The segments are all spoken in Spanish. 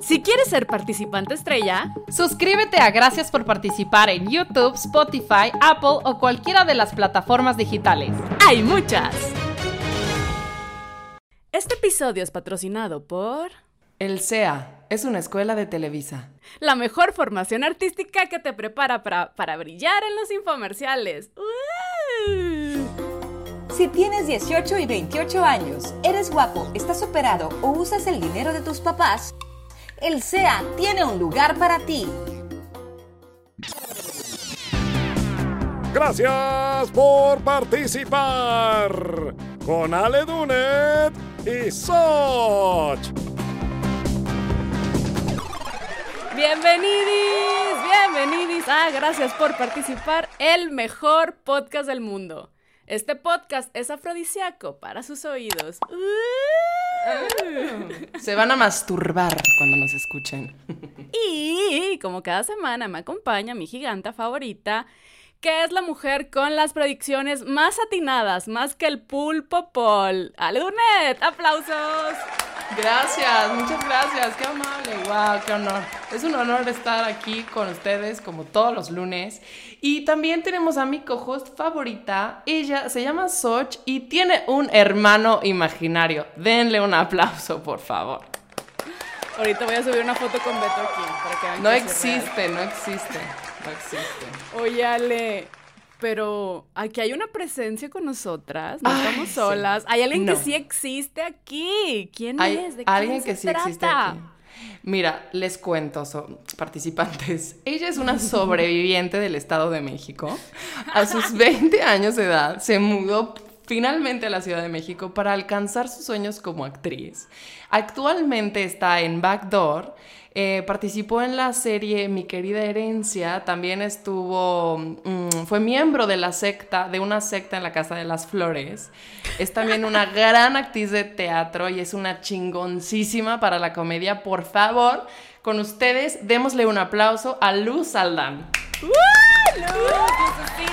Si quieres ser participante estrella, suscríbete a Gracias por participar en YouTube, Spotify, Apple o cualquiera de las plataformas digitales. ¡Hay muchas! Este episodio es patrocinado por... El CEA es una escuela de Televisa. La mejor formación artística que te prepara para, brillar en los infomerciales. Si tienes 18 y 28 años, eres guapo, estás operado o usas el dinero de tus papás, el SEA tiene un lugar para ti. Gracias por participar con Ale Dunet y Soch. Bienvenidos, bienvenidos a Gracias por participar, el mejor podcast del mundo. Este podcast es afrodisíaco para sus oídos. Se van a masturbar cuando nos escuchen. Y como cada semana me acompaña mi giganta favorita, que es la mujer con las predicciones más atinadas, más que el pulpo Paul. Ale aplausos. Gracias, muchas gracias, qué amable, wow, qué honor. Es un honor estar aquí con ustedes como todos los lunes. Y también tenemos a mi co-host favorita, ella se llama Soch y tiene un hermano imaginario. Denle un aplauso, por favor. Ahorita voy a subir una foto con Beto aquí para que vean No existe, no existe, no existe. Oye, Ale, pero aquí hay una presencia con nosotras, no estamos solas. Hay alguien que sí existe aquí. ¿Quién es? ¿De alguien que sí existe aquí. Mira, les cuento, participantes. Ella es una sobreviviente del Estado de México. A sus 20 años de edad se mudó finalmente a la Ciudad de México para alcanzar sus sueños como actriz. Actualmente está en Backdoor eh, participó en la serie Mi querida herencia, también estuvo, mm, fue miembro de la secta, de una secta en la Casa de las Flores. Es también una gran actriz de teatro y es una chingoncísima para la comedia. Por favor, con ustedes, démosle un aplauso a Luz Saldán. ¡Uh,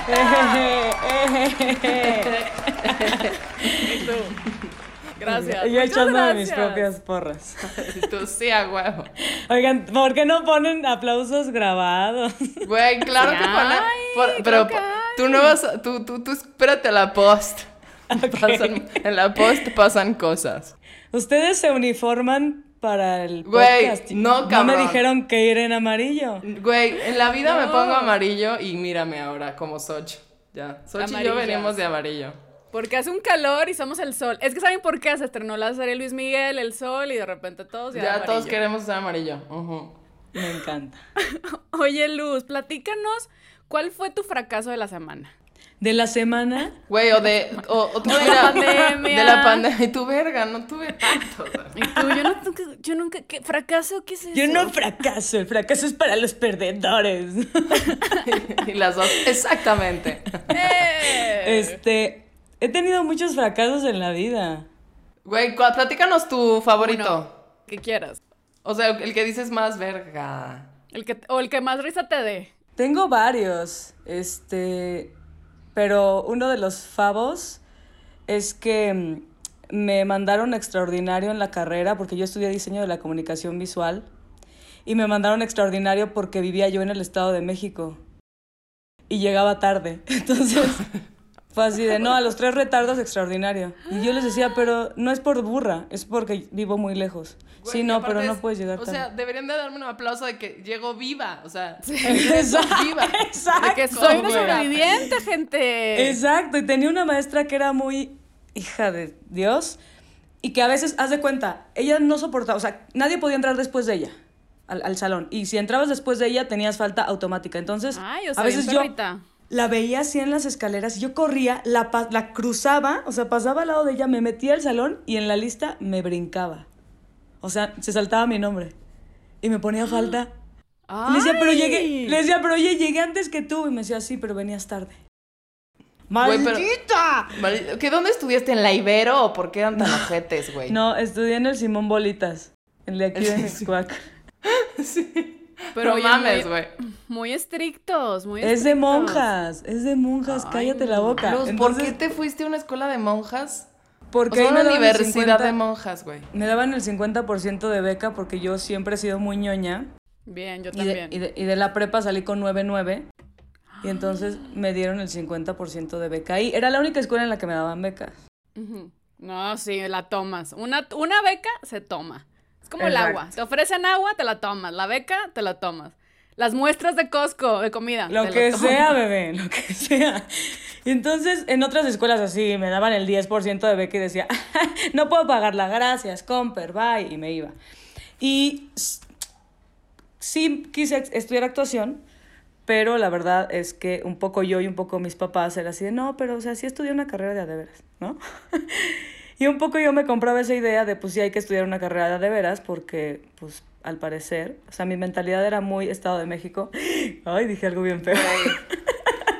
Gracias. Yo echándome mis propias porras. Tú sí, a huevo. Oigan, ¿por qué no ponen aplausos grabados? Güey, claro que ponen. pero tú no vas. Tú, tú, tú espérate a la post. en la post pasan cosas. Ustedes se uniforman para el podcast. no, cabrón. No me dijeron que ir en amarillo. Güey, en la vida me pongo amarillo y mírame ahora como Soch. Ya. Soch y yo venimos de amarillo. Porque hace un calor y somos el sol. Es que ¿saben por qué? Se estrenó la serie Luis Miguel, el sol, y de repente todos ya. Ya todos queremos ser amarillo. Me encanta. Oye, Luz, platícanos, ¿cuál fue tu fracaso de la semana? ¿De la semana? Güey, o de. O, de la pandemia. De la pandemia. Y tu verga, no tuve tanto. Y tú, yo, no, yo nunca. ¿qué, ¿Fracaso? ¿Qué es eso? Yo no fracaso. El fracaso es para los perdedores. y las dos. Exactamente. Eh. Este. He tenido muchos fracasos en la vida. Güey, platícanos tu favorito. que quieras. O sea, el que dices más verga. El que, o el que más risa te dé. Tengo varios. Este. Pero uno de los favos es que mm, me mandaron extraordinario en la carrera porque yo estudié diseño de la comunicación visual. Y me mandaron extraordinario porque vivía yo en el Estado de México. Y llegaba tarde. Entonces. Fue así de, no, a los tres retardos extraordinario. Y yo les decía, pero no es por burra, es porque vivo muy lejos. sí, no, pero no puedes llegar O sea, deberían de darme un aplauso de que llego viva, o sea, exacto, viva. Exacto. De que soy una sobreviviente, gente. Exacto, y tenía una maestra que era muy hija de Dios y que a veces, haz de cuenta, ella no soportaba, o sea, nadie podía entrar después de ella. Al, salón. Y si entrabas después de ella, tenías falta automática. Entonces, Ay, o sea, a veces yo la veía así en las escaleras yo corría, la, la cruzaba, o sea, pasaba al lado de ella, me metía al salón y en la lista me brincaba. O sea, se saltaba mi nombre y me ponía falta. Le decía, pero llegué, le decía, pero oye, llegué antes que tú. Y me decía, sí, pero venías tarde. ¡Maldita! ¿Qué, ¿Dónde estudiaste? ¿En la Ibero o por qué eran tan ojetes, güey? No, estudié en el Simón Bolitas, en el de aquí de sí. Pero no mames, güey. Muy, estrictos, muy Es de monjas, es de monjas, cállate la boca. ¿por qué te fuiste a una escuela de monjas? Porque o sea, una universidad 50 de monjas, güey. Me daban el 50% de beca porque yo siempre he sido muy ñoña. Bien, yo Y de, también. y de- y de la prepa salí con 9.9. Y entonces me dieron el 50% de beca. Y era la única escuela en la que me daban becas. No, sí, la tomas. Una, una beca se toma. Es como el agua. Te ofrecen agua, te la tomas. La beca, te la tomas. Las muestras de Costco, de comida. Lo te que tomas. sea, bebé, lo que sea. Y entonces en otras escuelas así me daban el 10% de beca y decía, no puedo pagarla, gracias, comper, bye, y me iba. Y sí quise estudiar actuación, pero la verdad es que un poco yo y un poco mis papás era así de, no, pero o sea, sí estudié una carrera de a de veras, ¿no? y un poco yo me compraba esa idea de, pues sí hay que estudiar una carrera de veras, porque, pues, al parecer, o sea, mi mentalidad era muy Estado de México. Ay, dije algo bien feo.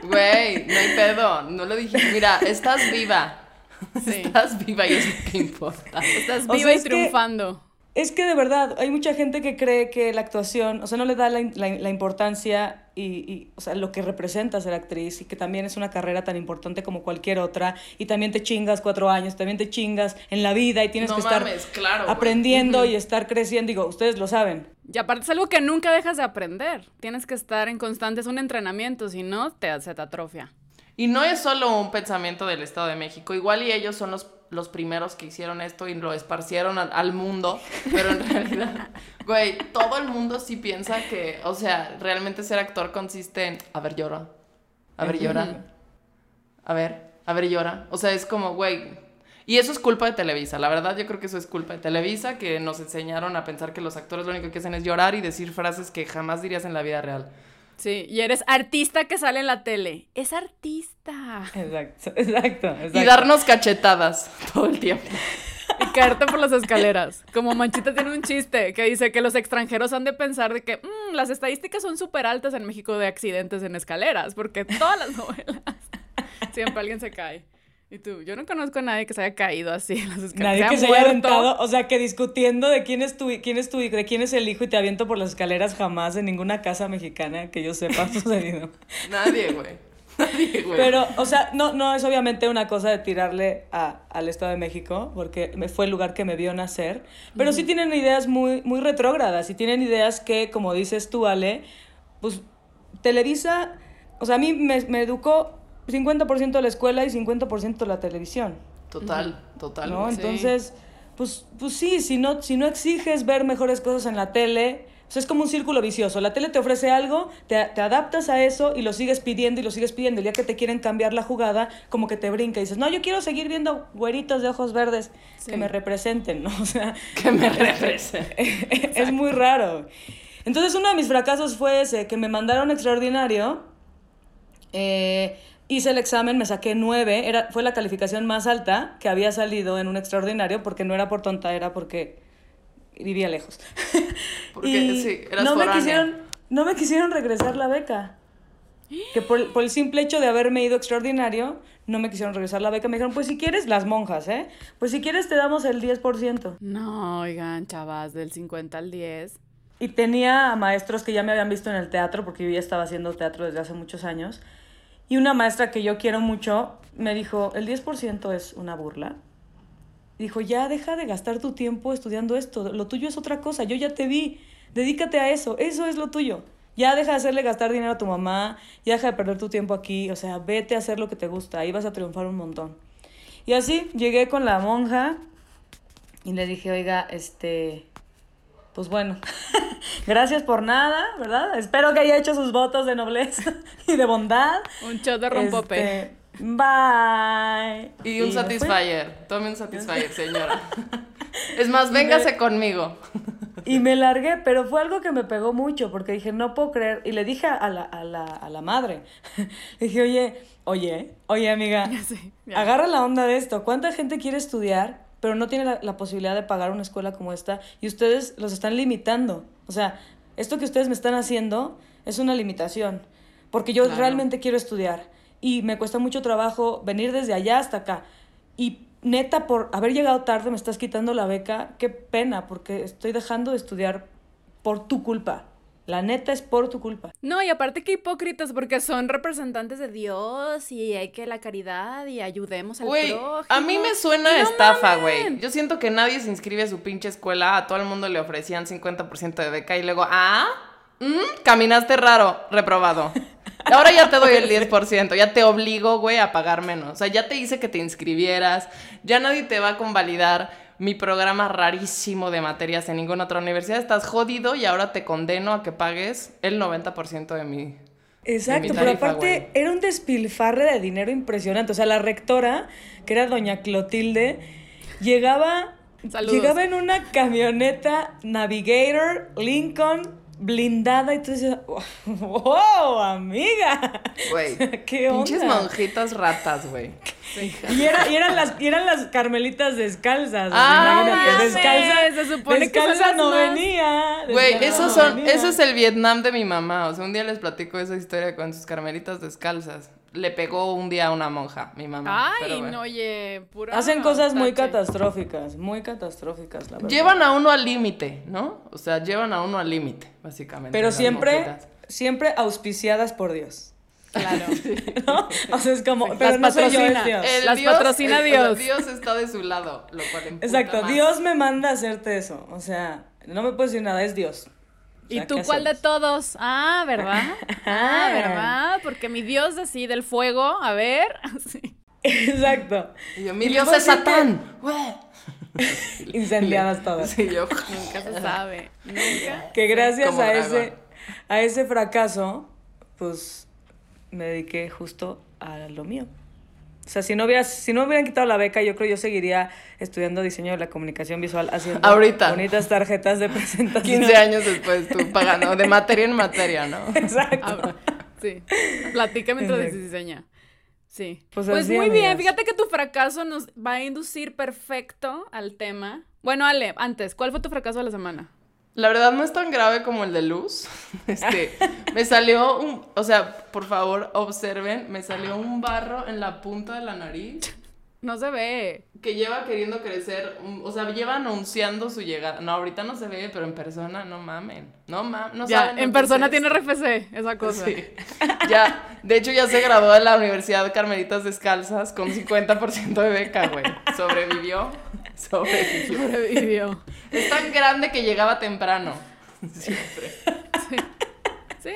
Güey, no hay pedo. No lo dije. Mira, estás viva. Sí. Estás viva y es lo que importa. Estás O viva sea, y es que- triunfando. Es que de verdad, hay mucha gente que cree que la actuación, o sea, no le da la, la- la importancia y, y, o sea, lo que representa ser actriz y que también es una carrera tan importante como cualquier otra y también te chingas cuatro años, también te chingas en la vida y tienes No que estar aprendiendo y estar creciendo. Digo, ustedes lo saben. Y aparte es algo que nunca dejas de aprender. Tienes que estar en constante, es un entrenamiento, si no, te, se te atrofia. Y no es solo un pensamiento del Estado de México. Igual y ellos son los, los primeros que hicieron esto y lo esparcieron al, al mundo. Pero en realidad, güey, todo el mundo sí piensa que, o sea, realmente ser actor consiste en, a ver, llora. A ver, llora. A ver, a ver, llora. O sea, es como, güey. Y eso es culpa de Televisa. La verdad, yo creo que eso es culpa de Televisa, que nos enseñaron a pensar que los actores lo único que hacen es llorar y decir frases que jamás dirías en la vida real. Sí, y eres artista que sale en la tele. Es artista. Exacto, exacto, exacto. Y darnos cachetadas todo el tiempo. Y caerte por las escaleras. Como Manchita tiene un chiste que dice que los extranjeros han de pensar de que "Mm, las estadísticas son súper altas en México de accidentes en escaleras, porque todas las novelas siempre alguien se cae. Y tú, yo no conozco a nadie que se haya caído así en las escaleras. Nadie que se haya aventado, o sea, que discutiendo de quién es tu, quién es tu, de quién es el hijo y te aviento por las escaleras jamás en ninguna casa mexicana que yo sepa ha sucedido. Nadie, güey. Nadie, güey. Pero, o sea, no, no es obviamente una cosa de tirarle a- al Estado de México, porque me fue el lugar que me vio nacer, pero sí tienen ideas muy, muy retrógradas y tienen ideas que, como dices tú, Ale, pues Televisa, o sea, a mí me, me educó 50% de la escuela y 50% de la televisión. Total, total. ¿no? Sí. Entonces, pues, pues sí, si no, si no exiges ver mejores cosas en la tele, o sea, es como un círculo vicioso. La tele te ofrece algo, te, te adaptas a eso y lo sigues pidiendo y lo sigues pidiendo. El día que te quieren cambiar la jugada, como que te brinca y dices, no, yo quiero seguir viendo güeritos de ojos verdes Sí. que me representen, ¿no? O sea, Que me representa. es muy raro. Entonces uno de mis fracasos fue ese, que me mandaron extraordinario, eh, hice el examen, me saqué nueve, era, fue la calificación más alta que había salido en un extraordinario, porque no era por tonta, era porque vivía lejos. Porque, sí, eras no me, quisieron, no me quisieron regresar la beca. Que por, por el simple hecho de haberme ido extraordinario, no me quisieron regresar la beca. Me dijeron, pues si quieres, las monjas, ¿eh? Pues si quieres te damos el 10%. No, oigan, chavas, del 50 al 10. Y tenía a maestros que ya me habían visto en el teatro, porque yo ya estaba haciendo teatro desde hace muchos años. Y una maestra que yo quiero mucho me dijo, el 10% es una burla. Dijo, ya deja de gastar tu tiempo estudiando esto, lo tuyo es otra cosa, yo ya te vi, dedícate a eso, eso es lo tuyo. Ya deja de hacerle gastar dinero a tu mamá, ya deja de perder tu tiempo aquí, o sea, vete a hacer lo que te gusta, ahí vas a triunfar un montón. Y así llegué con la monja y le dije, oiga, este, pues bueno, gracias por nada, ¿verdad? Espero que haya hecho sus votos de nobleza y de bondad. Un shot de rompope. Este, bye. Y un me fui. Satisfyer. Tome un Satisfyer, señora. Es más, véngase conmigo. Y me largué, pero fue algo que me pegó mucho porque dije, no puedo creer. Y le dije a la, a la, a la madre, le dije, oye, oye, oye amiga, ya. agarra la onda de esto. ¿Cuánta gente quiere estudiar, pero no tiene la, la posibilidad de pagar una escuela como esta? Y ustedes los están limitando. O sea, esto que ustedes me están haciendo es una limitación. Porque yo Claro. realmente quiero estudiar. Y me cuesta mucho trabajo venir desde allá hasta acá. Y neta, por haber llegado tarde me estás quitando la beca. Qué pena, porque estoy dejando de estudiar por tu culpa. La neta es por tu culpa. No, y aparte que hipócritas, porque son representantes de Dios y hay que la caridad y ayudemos al Güey, prójimo. a mí me suena no estafa, güey. Yo siento que nadie se inscribe a su pinche escuela, a todo el mundo le ofrecían 50% de beca y luego, ah, mm, caminaste raro, reprobado. Ahora ya te doy el 10%, ya te obligo, güey, a pagar menos. O sea, ya te hice que te inscribieras, ya nadie te va a convalidar mi programa rarísimo de materias en ninguna otra universidad. Estás jodido y ahora te condeno a que pagues el 90% de mi... Exacto, mi pero aparte güey. era un despilfarre de dinero impresionante. O sea, la rectora, que era doña Clotilde, llegaba, Saludos. llegaba en una camioneta Navigator Lincoln blindada y tú dices, wow, amiga. Güey, ¿Qué onda? pinches monjitas ratas, güey. Y, era- y eran las, y eran las carmelitas descalzas. Ah, imagínate, descalza, se supone que son descalza las no más- venía. Güey, no son, venía. eso es el Vietnam de mi mamá. O sea, un día les platico esa historia con sus carmelitas descalzas. Le pegó un día a una monja, mi mamá. pero Ay, bueno. no, oye, pura Hacen cosas muy tache. catastróficas, muy catastróficas, la verdad. Llevan a uno al límite, ¿no? O sea, llevan a uno al límite, básicamente. Pero siempre, monjitas. siempre auspiciadas por Dios. Claro. ¿no? O sea, es como, pero Las no soy yo, patrocina. Dios. El Las patrocina Dios. Dios está de su lado, lo cual Exacto, más. Dios me manda a hacerte eso. O sea, no me puedes decir nada, es Dios. ¿Y tú ¿qué cuál de todos? Ah, ¿verdad? Ah, ¿verdad? Porque mi Dios así del fuego, a ver. Sí. Exacto. Y yo, mi Y Dios es Satán. Incendiadas todas. Sí, yo. Nunca se sabe. Nunca. Que gracias Como a dragón. ese, a ese fracaso, pues me dediqué justo a lo mío. O sea, si no, hubieras, si no me hubieran quitado la beca, yo creo yo seguiría estudiando diseño de la comunicación visual, haciendo Ahorita. bonitas tarjetas de presentación. 15 años después tú pagando de materia en materia, ¿no? Exacto. Ah, sí. Platica mientras Exacto. diseña. Sí. Pues Pues, así, muy bien. Fíjate que tu fracaso nos va a inducir perfecto al tema. Bueno, Ale, antes, ¿cuál fue tu fracaso de la semana? La verdad no es tan grave como el de luz. Este, me salió un, o sea, por favor, observen, me salió un barro en la punta de la nariz No se ve. que lleva queriendo crecer, o sea, lleva anunciando su llegada. No, ahorita no se ve, pero en persona no mamen. No mamen, no ya, saben en persona tiene. RFC, esa cosa. Sí. Ya, de hecho ya se graduó de la Universidad Carmelitas Descalzas con 50% de beca, güey. Sobrevivió. Sobrevivió. Sobrevivió. Es tan grande que llegaba temprano. Siempre. Sí.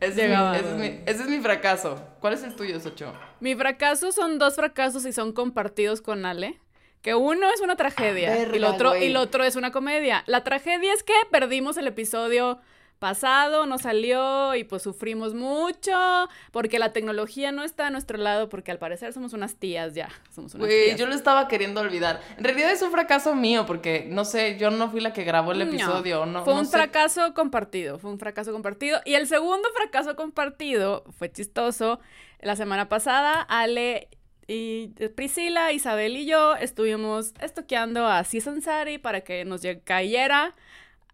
Ese es, Llegaba. mi, ese, es mi, ese es mi fracaso. ¿Cuál es el tuyo, Socho? Mi fracaso son dos fracasos y son compartidos con Ale. Que uno es una tragedia Ah, y, el verga, otro, y el otro es una comedia. La tragedia es que perdimos el episodio pasado, no salió y pues sufrimos mucho porque la tecnología no está a nuestro lado porque al parecer somos unas tías ya. Somos unas tías. yo lo estaba queriendo olvidar. En realidad es un fracaso mío porque, no sé, yo no fui la que grabó el episodio. No, fue no un sé. fracaso compartido, fue un fracaso compartido. Y el segundo fracaso compartido fue chistoso. La semana pasada, Ale y Priscila, Isabel y yo estuvimos estoqueando a Ansari para que nos cayera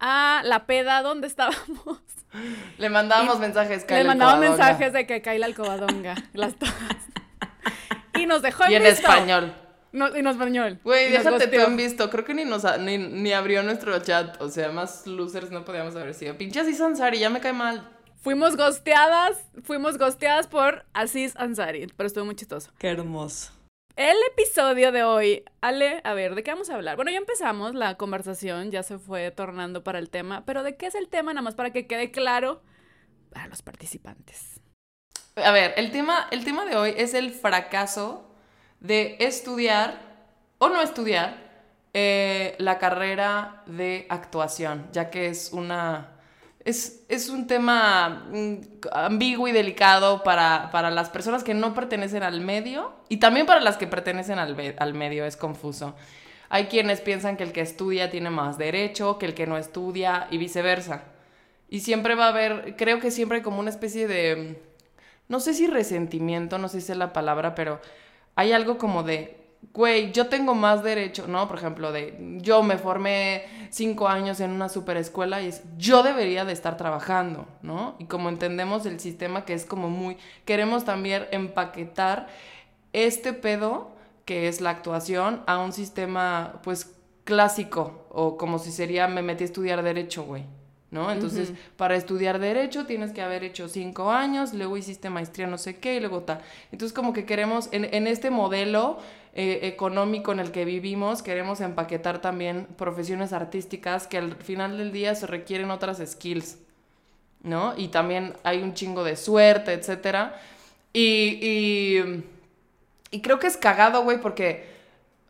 a la peda donde estábamos. Le mandábamos mensajes, Le Kyle mandaba Alcobadonga. mensajes de que la alcobadonga, las todas. Y nos dejó en Y en visto. español. No, y en español. Güey, Y déjate tú en visto. Creo que ni nos a- ni, ni abrió nuestro chat. O sea, más losers no podíamos haber sido. Pinche así Ansari, ya me cae mal. Fuimos gosteadas, fuimos gosteadas por Aziz Ansari, pero estuvo muy chistoso. Qué hermoso. El episodio de hoy, Ale, a ver, ¿de qué vamos a hablar? Bueno, ya empezamos la conversación, ya se fue tornando para el tema, pero ¿de qué es el tema? Nada más para que quede claro para los participantes. A ver, el tema, el tema de hoy es el fracaso de estudiar o no estudiar eh, la carrera de actuación, ya que es una... Es, es un tema mm, ambiguo y delicado para, para las personas que no pertenecen al medio y también para las que pertenecen al, al medio, es confuso. Hay quienes piensan que el que estudia tiene más derecho, que el que no estudia y viceversa. Y siempre va a haber, creo que siempre hay como una especie de, no sé si resentimiento, no sé si es la palabra, pero hay algo como de, güey, yo tengo más derecho, ¿no? Por ejemplo, de, yo me formé cinco años en una super escuela y es, yo debería de estar trabajando, ¿no? Y como entendemos el sistema que es como muy, queremos también empaquetar este pedo que es la actuación a un sistema, pues, clásico, o como si sería, me metí a estudiar derecho, güey. ¿no? Entonces, para estudiar derecho tienes que haber hecho cinco años, luego hiciste maestría no sé qué y luego tal. Entonces, como que queremos, en, en este modelo eh, económico en el que vivimos, queremos empaquetar también profesiones artísticas que al final del día se requieren otras skills, ¿no? Y también hay un chingo de suerte, etcétera. Y, y, y creo que es cagado, güey, porque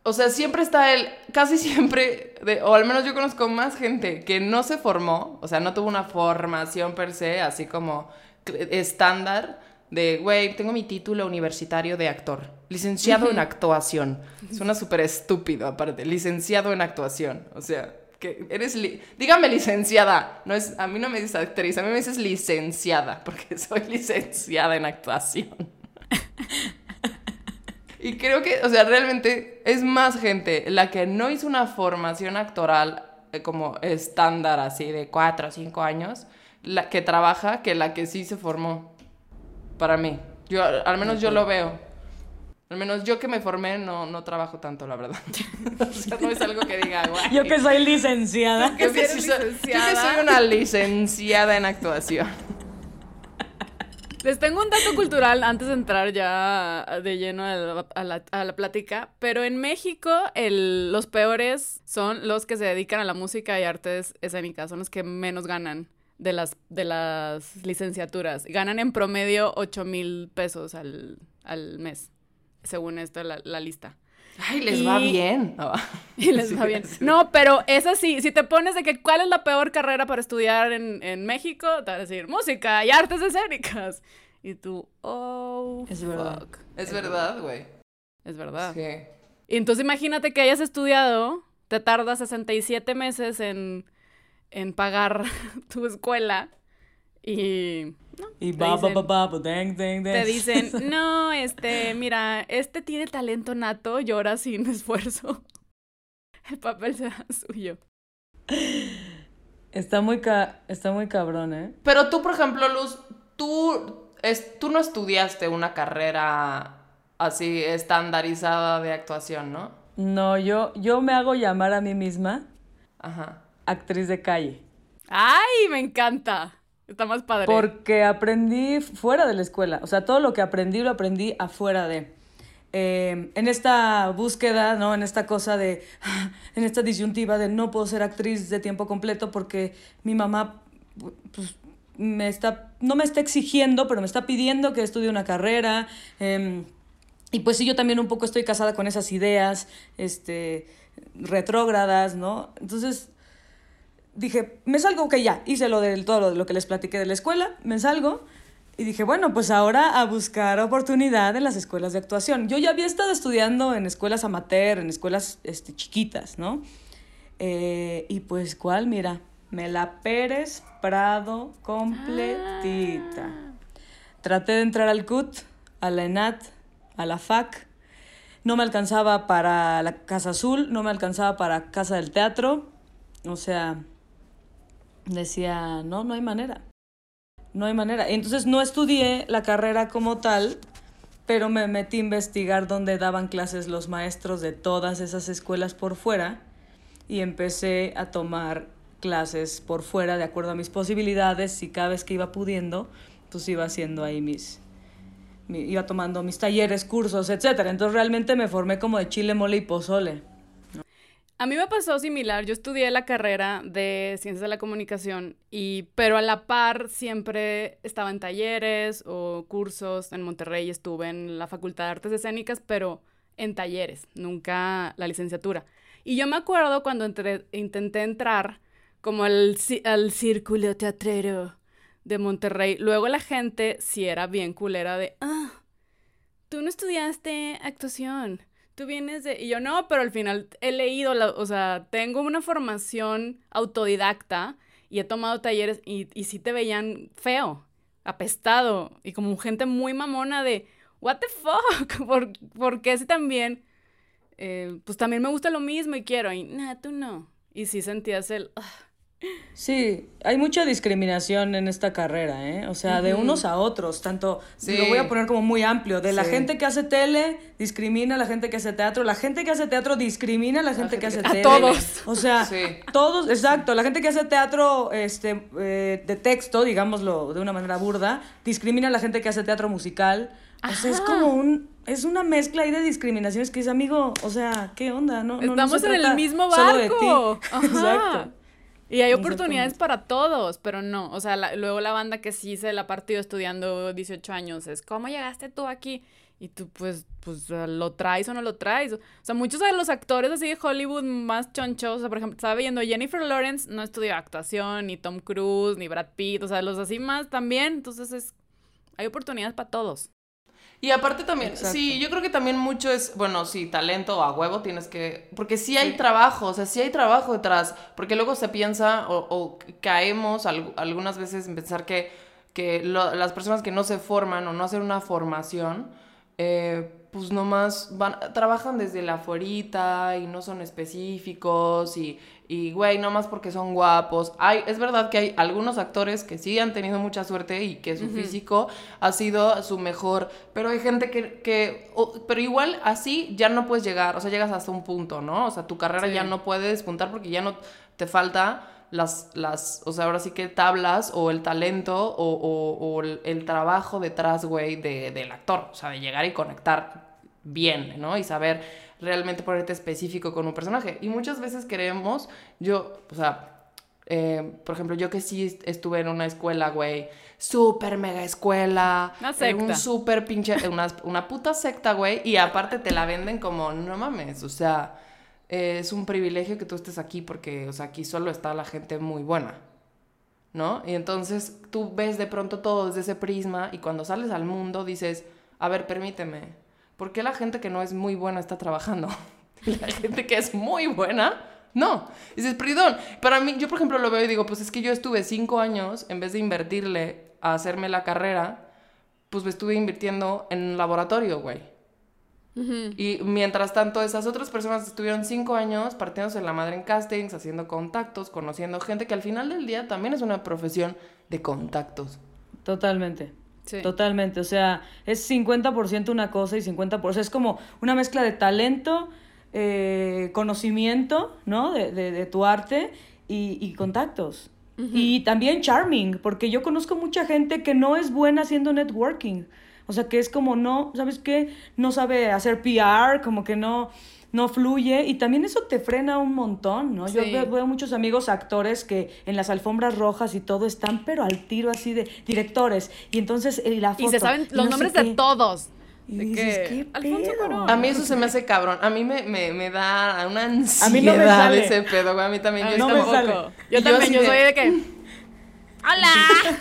o sea, siempre está el, casi siempre, o al menos yo conozco más gente que no se formó, o sea, no tuvo una formación per se, así como estándar, de, güey, tengo mi título universitario de actor, licenciado en actuación. Suena súper estúpido, aparte, licenciado en actuación, o sea, que eres, dígame licenciada, no es, a mí no me dices actriz, a mí me dices licenciada, porque soy licenciada en actuación. Y creo que, o sea, realmente es más gente la que no hizo una formación actoral eh, como estándar, así de cuatro o cinco años, la que trabaja que la que sí se formó. Para mí. Yo, al menos yo lo veo. Al menos yo que me formé no, no trabajo tanto, la verdad. o sea, no es algo que diga, guay. Yo que soy licenciada. Yo que, soy, yo que soy una licenciada en actuación. Les tengo un dato cultural antes de entrar ya de lleno a la, plática, pero en México los peores son los que se dedican a la música y artes escénicas, son los que menos ganan de las, de las licenciaturas. Ganan en promedio 8 mil pesos al, mes, según esta la, la lista. Ay, les va bien. Y les va bien. No, pero es así. Si te pones de que cuál es la peor carrera para estudiar en, México, te vas a decir música y artes escénicas. Y tú, oh, es verdad. Es verdad, güey. Es verdad. Sí. Y entonces imagínate que hayas estudiado, te tardas 67 meses en, en pagar tu escuela y y ba, ba, ba, ba, dang, dang, Te dicen, no, este, mira, este tiene talento nato, llora sin esfuerzo. El papel será suyo. Está muy, ca está muy cabrón, ¿eh? Pero tú, por ejemplo, Luz, tú, es, tú no estudiaste una carrera así estandarizada de actuación, ¿no? No, yo, yo me hago llamar a mí misma Ajá. Actriz de calle. ¡Ay, me encanta! Está más padre. Porque aprendí fuera de la escuela. O sea, todo lo que aprendí lo aprendí afuera de. Eh, en esta búsqueda, ¿no? En esta cosa de. En esta disyuntiva de no puedo ser actriz de tiempo completo porque mi mamá. Pues, me está, no me está exigiendo, pero me está pidiendo que estudie una carrera. Em, y pues sí, yo también un poco estoy casada con esas ideas, este, retrógradas, ¿no? Entonces, dije, me salgo, que ya, hice lo de todo lo, que les platiqué de la escuela, me salgo. Y dije, bueno, pues ahora a buscar oportunidad en las escuelas de actuación. Yo ya había estado estudiando en escuelas amateur, en escuelas este, chiquitas, ¿no? Eh, y pues, ¿cuál? Mira, me la Pérez Prado completita. Ah. Traté de entrar al CUT, a la ENAT, a la FAC. No me alcanzaba para la Casa Azul, no me alcanzaba para Casa del Teatro. O sea, decía, no, no hay manera. No hay manera. Entonces no estudié la carrera como tal, pero me metí a investigar dónde daban clases los maestros de todas esas escuelas por fuera y empecé a tomar clases por fuera de acuerdo a mis posibilidades y cada vez que iba pudiendo, pues iba haciendo ahí mis, iba tomando mis talleres, cursos, etcétera. Entonces realmente me formé como de chile, mole y pozole. A mí me pasó similar. Yo estudié la carrera de Ciencias de la Comunicación, y, pero a la par siempre estaba en talleres o cursos. En Monterrey estuve en la Facultad de Artes Escénicas, pero en talleres, nunca la licenciatura. Y yo me acuerdo cuando intenté entrar como al, al círculo teatrero de Monterrey. Luego la gente sí era bien culera de, ah, tú no estudiaste actuación tú vienes de... Y yo no, pero al final he leído, o sea, tengo una formación autodidacta y he tomado talleres y, y sí te veían feo, apestado y como gente muy mamona de, what the fuck, ¿por, ¿por qué si también? Eh, pues también me gusta lo mismo y quiero, y nada, tú no. Y sí sentías el... Sí, hay mucha discriminación en esta carrera, ¿eh? O sea, de unos a otros, tanto, lo voy a poner como muy amplio, de la gente que hace tele, discrimina a la gente que hace teatro, la gente que hace teatro discrimina a la gente, que hace tele. A todos. O sea, todos, exacto, la gente que hace teatro este, eh, de texto, digámoslo de una manera burda, discrimina a la gente que hace teatro musical. O sea, es como un, es una mezcla ahí de discriminaciones que dice, amigo, o sea, ¿qué onda? No, Estamos en el mismo barco. Exacto. Y hay oportunidades para todos, pero no, o sea, luego la banda que sí se la partido estudiando 18 años es, ¿cómo llegaste tú aquí? Y tú, pues, pues, lo traes o no lo traes. O sea, muchos de los actores así de Hollywood más chonchos, o sea, por ejemplo, estaba viendo Jennifer Lawrence, no estudió actuación, ni Tom Cruise, ni Brad Pitt, o sea, los así más también. Entonces, es, hay oportunidades para todos. Y aparte también, sí, yo creo que también mucho es, bueno, sí, talento a huevo tienes que, porque sí hay trabajo, o sea, sí hay trabajo detrás, porque luego se piensa o, caemos algunas veces en pensar que, que las personas que no se forman o no hacen una formación, eh, pues nomás van, trabajan desde la afuerita y no son específicos y, y güey, nomás porque son guapos. Hay, es verdad que hay algunos actores que sí han tenido mucha suerte y que su físico ha sido su mejor, pero hay gente que, que pero igual así ya no puedes llegar, o sea, llegas hasta un punto, ¿no? O sea, tu carrera ya no puede despuntar porque ya no te falta las, las, o sea, ahora sí que tablas o el talento o, el, trabajo detrás, güey, de, del actor. O sea, de llegar y conectar bien, ¿no? Y saber realmente ponerte específico con un personaje. Y muchas veces queremos, yo, o sea, eh, por ejemplo, yo que sí estuve en una escuela, güey, súper mega escuela. Una secta. Un súper pinche, una, una puta secta, güey. Y aparte te la venden como, no mames, o sea es un privilegio que tú estés aquí porque, o sea, aquí solo está la gente muy buena, ¿no? Y entonces tú ves de pronto todo desde ese prisma y cuando sales al mundo dices, a ver, permíteme, ¿por qué la gente que no es muy buena está trabajando? la gente que es muy buena, no. Y dices, perdón, para mí, yo por ejemplo lo veo y digo, pues es que yo estuve cinco años, en vez de invertirle a hacerme la carrera, pues me estuve invirtiendo en un laboratorio, güey. Y mientras tanto, esas otras personas estuvieron cinco años partiéndose la madre en castings, haciendo contactos, conociendo gente que al final del día también es una profesión de contactos. Totalmente. Totalmente. O sea, es 50% una cosa y 50%. Es como una mezcla de talento, eh, conocimiento, ¿no? De, de, tu arte y, contactos. Y también charming, porque yo conozco mucha gente que no es buena haciendo networking. O sea, que es como no, ¿sabes qué? No sabe hacer PR, como que no, no fluye y también eso te frena un montón, ¿no? Yo veo, muchos amigos actores que en las alfombras rojas y todo están pero al tiro así de directores y entonces y la foto, y se saben los nombres de todos. De que, A mí eso se me hace cabrón. A mí me, me, me da una ansiedad a mí no me sale. ese pedo, güey. A mí también. yo, no me sale. yo también, yo soy de que... ¡Hola!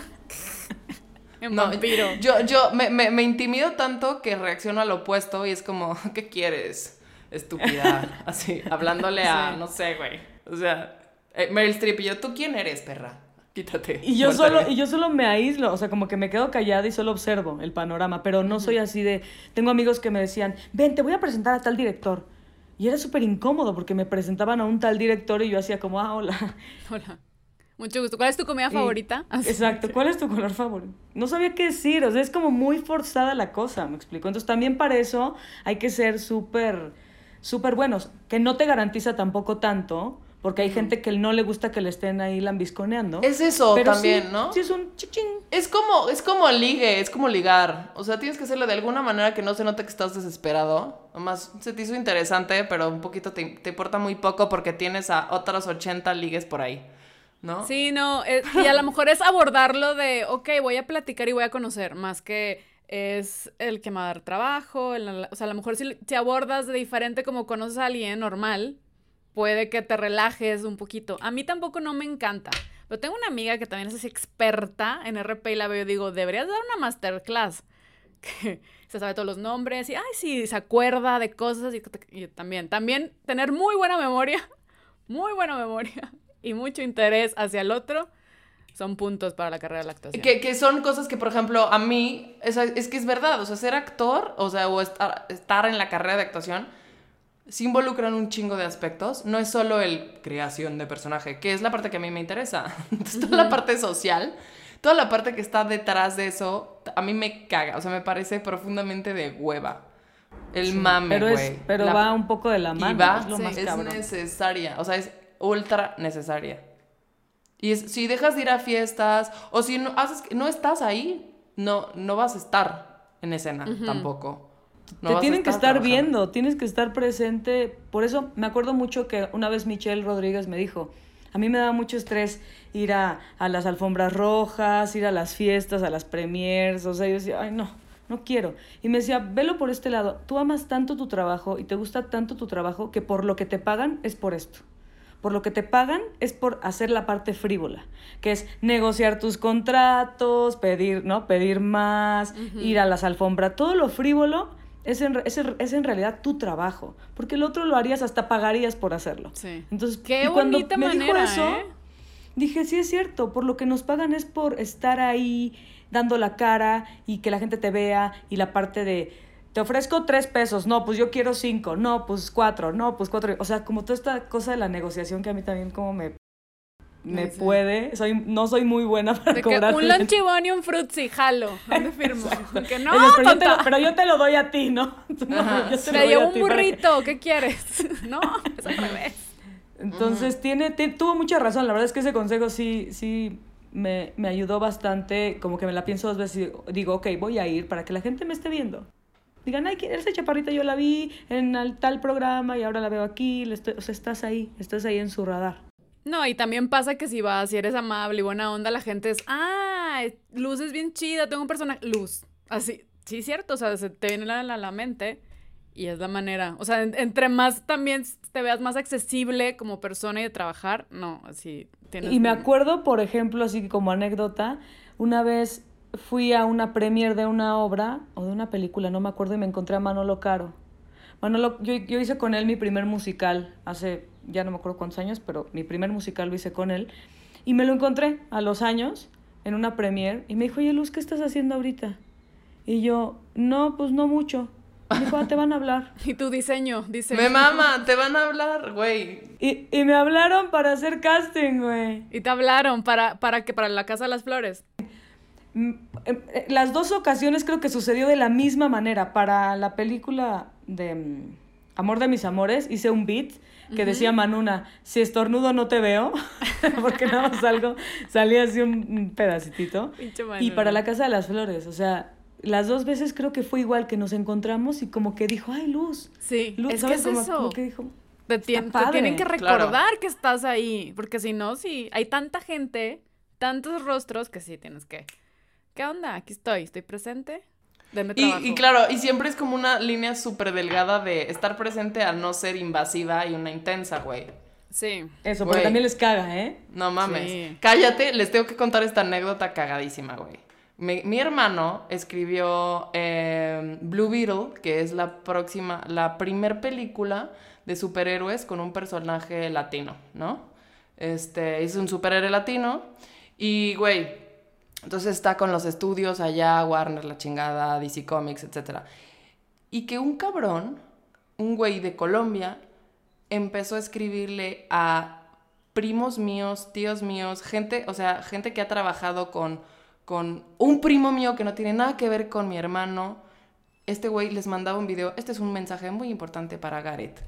no, Yo, yo me, me, me, intimido tanto que reacciono al opuesto y es como, ¿qué quieres? Estúpida. Así, hablándole a, no sé, güey. O sea, eh, Meryl Streep y yo, ¿tú quién eres, perra? Quítate. Y yo, solo, y yo solo me aíslo, o sea, como que me quedo callada y solo observo el panorama, pero no soy así de... Tengo amigos que me decían, ven, te voy a presentar a tal director. Y era súper incómodo porque me presentaban a un tal director y yo hacía como, ah, hola. Hola. Mucho gusto. ¿Cuál es tu comida favorita? Exacto, ¿cuál es tu color favorito? No sabía qué decir, o sea, es como muy forzada la cosa, me explico. Entonces también para eso hay que ser súper, súper buenos, que no te garantiza tampoco tanto, porque hay gente que no le gusta que le estén ahí lambisconeando. Es eso también, ¿no? Sí, es un chichín. Es como, es como ligue, es como ligar. O sea, tienes que hacerlo de alguna manera que no se note que estás desesperado. Además, se te hizo interesante, pero un poquito te, te importa muy poco porque tienes a otros 80 ligues por ahí. ¿no? Sí, no, eh, y a lo mejor es abordarlo de, ok, voy a platicar y voy a conocer, más que es el que me va a dar trabajo, o sea, a lo mejor si, si abordas de diferente como conoces a alguien normal, puede que te relajes un poquito. A mí tampoco no me encanta, pero tengo una amiga que también es experta en RP y la veo y digo, deberías dar una masterclass. Que se sabe todos los nombres y, ay, sí, se acuerda de cosas y, y también, también tener muy buena memoria, muy buena memoria y mucho interés hacia el otro son puntos para la carrera de la actuación. Que, que son cosas que, por ejemplo, a mí, es, es, que es verdad, o sea, ser actor, o sea, o estar, estar en la carrera de actuación, sí involucran un chingo de aspectos. No es solo el creación de personaje, que es la parte que a mí me interesa. Entonces, toda la parte social, toda la parte que está detrás de eso, a mí me caga. O sea, me parece profundamente de hueva. El mame, Pero, güey. es, pero La- va un poco de la mano. y va, es lo sí, más es necesaria. O sea, es ultra necesaria. Y es, si dejas de ir a fiestas, o si no, haces, no estás ahí, no, no vas a estar en escena tampoco. No te tienen que estar trabajando. viendo, tienes que estar presente. Por eso me acuerdo mucho que una vez Michelle Rodríguez me dijo, a mí me da mucho estrés ir a, a las alfombras rojas, ir a las fiestas, a las premiers, o sea, yo decía, ay no, no quiero. Y me decía, velo por este lado, tú amas tanto tu trabajo y te gusta tanto tu trabajo que por lo que te pagan es por esto. Por lo que te pagan es por hacer la parte frívola, que es negociar tus contratos, pedir, ¿no? Pedir más, ir a las alfombras, todo lo frívolo es en, es, es en realidad tu trabajo, porque el otro lo harías hasta pagarías por hacerlo. Sí. Entonces, Qué y cuando bonita me dijo manera, eso, ¿eh? dije, sí es cierto, por lo que nos pagan es por estar ahí dando la cara y que la gente te vea y la parte de, te ofrezco tres pesos, no, pues yo quiero cinco, no, pues cuatro, no, pues cuatro. O sea, como toda esta cosa de la negociación que a mí también como me, me sí. puede, soy, no soy muy buena para De que un lonchibón y un frutzi, jalo. ¿Dónde firmo? Que no, pero, yo te lo, tonta. pero yo te lo doy a ti, ¿no? No, yo te a un para burrito, ¿qué quieres? No, es al revés. Entonces, tiene, ti- tuvo mucha razón. La verdad es que ese consejo sí, sí me, me ayudó bastante. Como que me la pienso dos veces y digo, ok, voy a ir para que la gente me esté viendo. Digan, ay, ¿quién- esa chaparrita yo la vi en tal programa y ahora la veo aquí. estoy- o sea, estás ahí, estás ahí en su radar. No, y también pasa que si vas, si eres amable y buena onda, la gente es, ah, Luz es bien chida, tengo un personaje, Luz. Así, sí, cierto, o sea, se te viene a la, la mente y es la manera. O sea, en- entre más también te veas más accesible como persona y de trabajar, no, así tienes. Y me acuerdo, por ejemplo, así como anécdota, una vez fui a una premiere de una obra o de una película, no me acuerdo, y me encontré a Manolo Caro. Manolo, yo, yo hice con él mi primer musical hace, ya no me acuerdo cuántos años, pero mi primer musical lo hice con él. Y me lo encontré a los años en una premiere y me dijo, oye Luz, ¿qué estás haciendo ahorita? Y yo, no, pues no mucho. Me dijo, ah, te van a hablar. Y tu diseño, dice. Me mama, te van a hablar, güey. Y, y me hablaron para hacer casting, güey. Y te hablaron para, para que para la Casa de las Flores. Mm, eh, eh, Las dos ocasiones creo que sucedió de la misma manera. Para la película de mm, Amor de mis amores hice un beat que decía Manuna, si estornudo no te veo, porque nada más salgo, salía así un, pedacitito. Y para la Casa de las Flores, o sea, las dos veces creo que fue igual que nos encontramos y como que dijo, ay, Luz. Sí, Luz, es que ¿sabes? es Como- eso. como que dijo, Te, tien- Está te tienen que recordar que estás ahí, porque si no, sí, hay tanta gente, tantos rostros que sí tienes que... ¿Qué onda? Aquí estoy, estoy presente. Denme Y, claro, y siempre es como una línea súper delgada de estar presente a no ser invasiva y una intensa, güey. Sí. Eso, Güey. porque también les caga, ¿eh? No mames. Sí. Cállate, les tengo que contar esta anécdota cagadísima, güey. Mi, mi hermano escribió eh, Blue Beetle, que es la próxima, la primer película de superhéroes con un personaje latino, ¿no? Este, es un superhéroe latino y, güey, entonces está con los estudios allá, Warner, la chingada, DC Comics, etc. Y que un cabrón, un güey de Colombia, empezó a escribirle a primos míos, tíos míos, gente, o sea, gente que ha trabajado con, con un primo mío que no tiene nada que ver con mi hermano. Este güey les mandaba un video. Este es un mensaje muy importante para Gareth.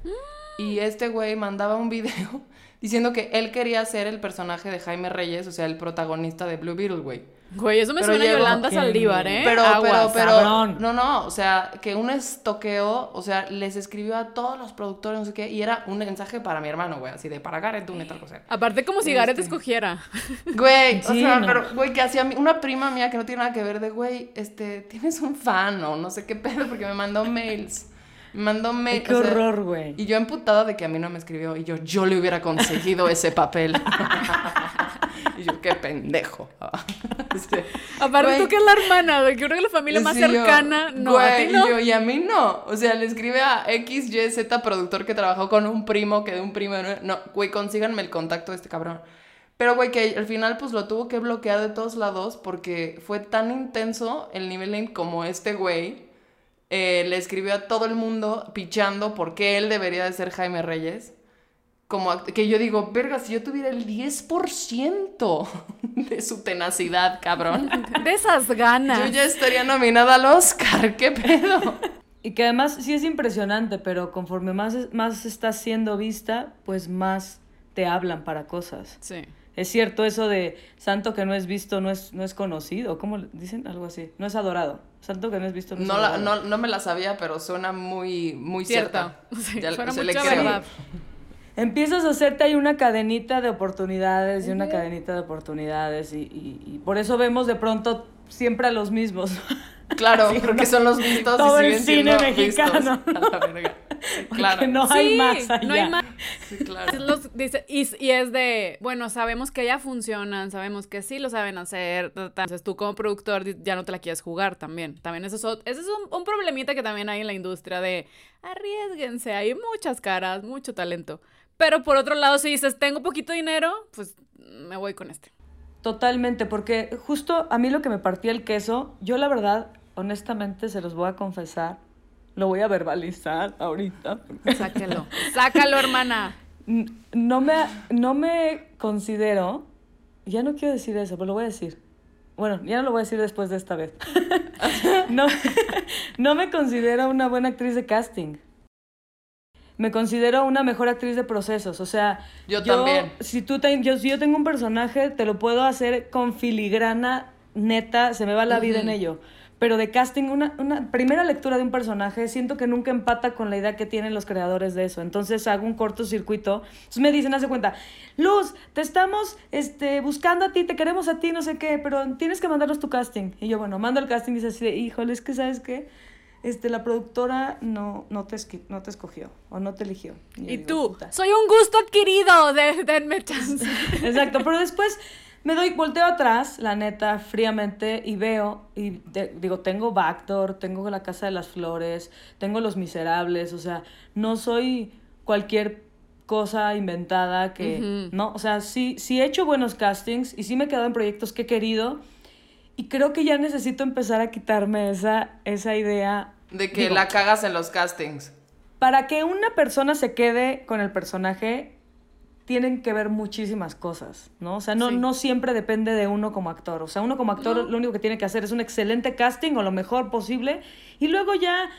Y este güey mandaba un video diciendo que él quería ser el personaje de Jaime Reyes, o sea, el protagonista de Blue Beetle, güey. Güey, eso me Pero suena a Yolanda. Saldívar, ¿eh? Pero, pero, pero, no, no, o sea, que un estoqueo, o sea, les escribió a todos los productores, no sé qué, y era un mensaje para mi hermano, güey, así de para Gareth, tú, tal cosa. Aparte como si Gareth Este. escogiera. Güey, o Sí, sea, no. pero, güey, que hacía una prima mía que no tiene nada que ver de, güey, este, tienes un fan o no sé qué pedo, porque me mandó mails. Mandó Ay, mails. qué horror, güey. Y yo emputada de que a mí no me escribió, y yo, yo le hubiera conseguido ese papel. y yo, qué pendejo. Este, Aparte güey, tú que es la hermana, güey, que creo que la familia más Sí, yo, cercana, no, a güey, ti no. Y, yo, y a mí no. O sea, le escribe a XYZ productor que trabajó con un primo, que de un primo. no- güey, consíganme el contacto de este cabrón. Pero, güey, que al final, pues lo tuvo que bloquear de todos lados porque fue tan intenso el nivel como este güey eh, le escribió a todo el mundo pichando por qué él debería de ser Jaime Reyes. Como que yo digo, verga, si yo tuviera el 10% de su tenacidad, cabrón, De esas ganas. yo ya estaría nominada al Oscar, ¿qué pedo? Y que además sí es impresionante, pero conforme más, más estás siendo vista, pues más te hablan para cosas. Sí. Es cierto eso de santo que no es visto, no es, no es conocido. ¿Cómo dicen? Algo así. No es adorado. Santo que no es visto, no, es No, la- adorado. no, no me la sabía, pero suena muy, muy Cierto. cierta. Sí, Ya- suena se le verdad. Empiezas a hacerte ahí una cadenita de oportunidades y una cadenita de oportunidades y, y- y por eso vemos de pronto siempre a los mismos. Claro, porque son los vistos Todo y el cine mexicano. A la verga. Claro. Que no hay Sí, más allá. No hay más. Sí, claro. Los- dice, y, y es de, bueno, sabemos que ya funcionan, sabemos que sí lo saben hacer. ta, ta. Entonces tú como productor ya no te la quieres jugar también. También eso es, ese es un, un problemita que también hay en la industria de arriesguense, hay muchas caras, mucho talento. Pero por otro lado, si dices, tengo poquito dinero, pues me voy con este. Totalmente, porque justo a mí lo que me partía el queso, yo la verdad, honestamente se los voy a confesar, lo voy a verbalizar ahorita. Sáquelo. Sácalo, hermana. No me, no me considero, ya no quiero decir eso, pero lo voy a decir. Bueno, ya no lo voy a decir después de esta vez. no, no me considero una buena actriz de casting. Me considero una mejor actriz de procesos. O sea, Yo también. Si, tú te- yo, si yo tengo un personaje, te lo puedo hacer con filigrana neta, se me va la vida en ello. Pero de casting, una, una primera lectura de un personaje, siento que nunca empata con la idea que tienen los creadores de eso. Entonces hago un cortocircuito. Entonces me dicen, hace cuenta, Luz, te estamos este, buscando a ti, te queremos a ti, no sé qué, pero tienes que mandarnos tu casting. Y yo, bueno, mando el casting y dice así de, híjole, es que sabes qué, este, la productora no, no, te, no te escogió o no te eligió. Y digo, tú, "Puta". soy un gusto adquirido, de, denme chance. Exacto, pero después me doy, volteo atrás, la neta, fríamente, y veo, y de- digo, tengo Backdoor, tengo La Casa de las Flores, tengo Los Miserables, o sea, no soy cualquier cosa inventada que. ¿no? O sea, sí, sí he hecho buenos castings y sí me he quedado en proyectos que he querido, y creo que ya necesito empezar a quitarme esa, esa idea. De que Digo, la cagas en los castings. para que una persona se quede con el personaje, tienen que ver muchísimas cosas, ¿no? O sea, no, Sí. no siempre depende de uno como actor. O sea, uno como actor lo único que tiene que hacer es un excelente casting o lo mejor posible y luego ya,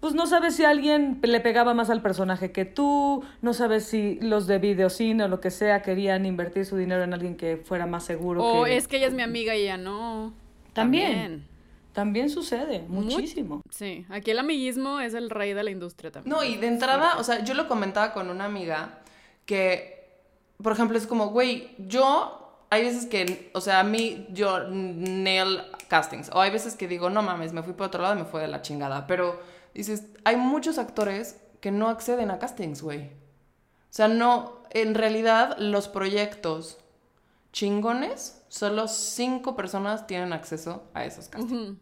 pues no sabes si alguien le pegaba más al personaje que tú, no sabes si los de videocine o lo que sea querían invertir su dinero en alguien que fuera más seguro. O que... es que ella es mi amiga y ella no. También. También sucede, muchísimo. Sí, aquí el amiguismo es el rey de la industria también. No, y de entrada, o sea, yo lo comentaba con una amiga que, por ejemplo, es como, güey, yo, hay veces que, o sea, a mí, yo nail castings, o hay veces que digo, no mames, me fui por otro lado y me fue de la chingada, pero dices, hay muchos actores que no acceden a castings, güey. O sea, no, en realidad, los proyectos chingones, solo cinco personas tienen acceso a esos castings.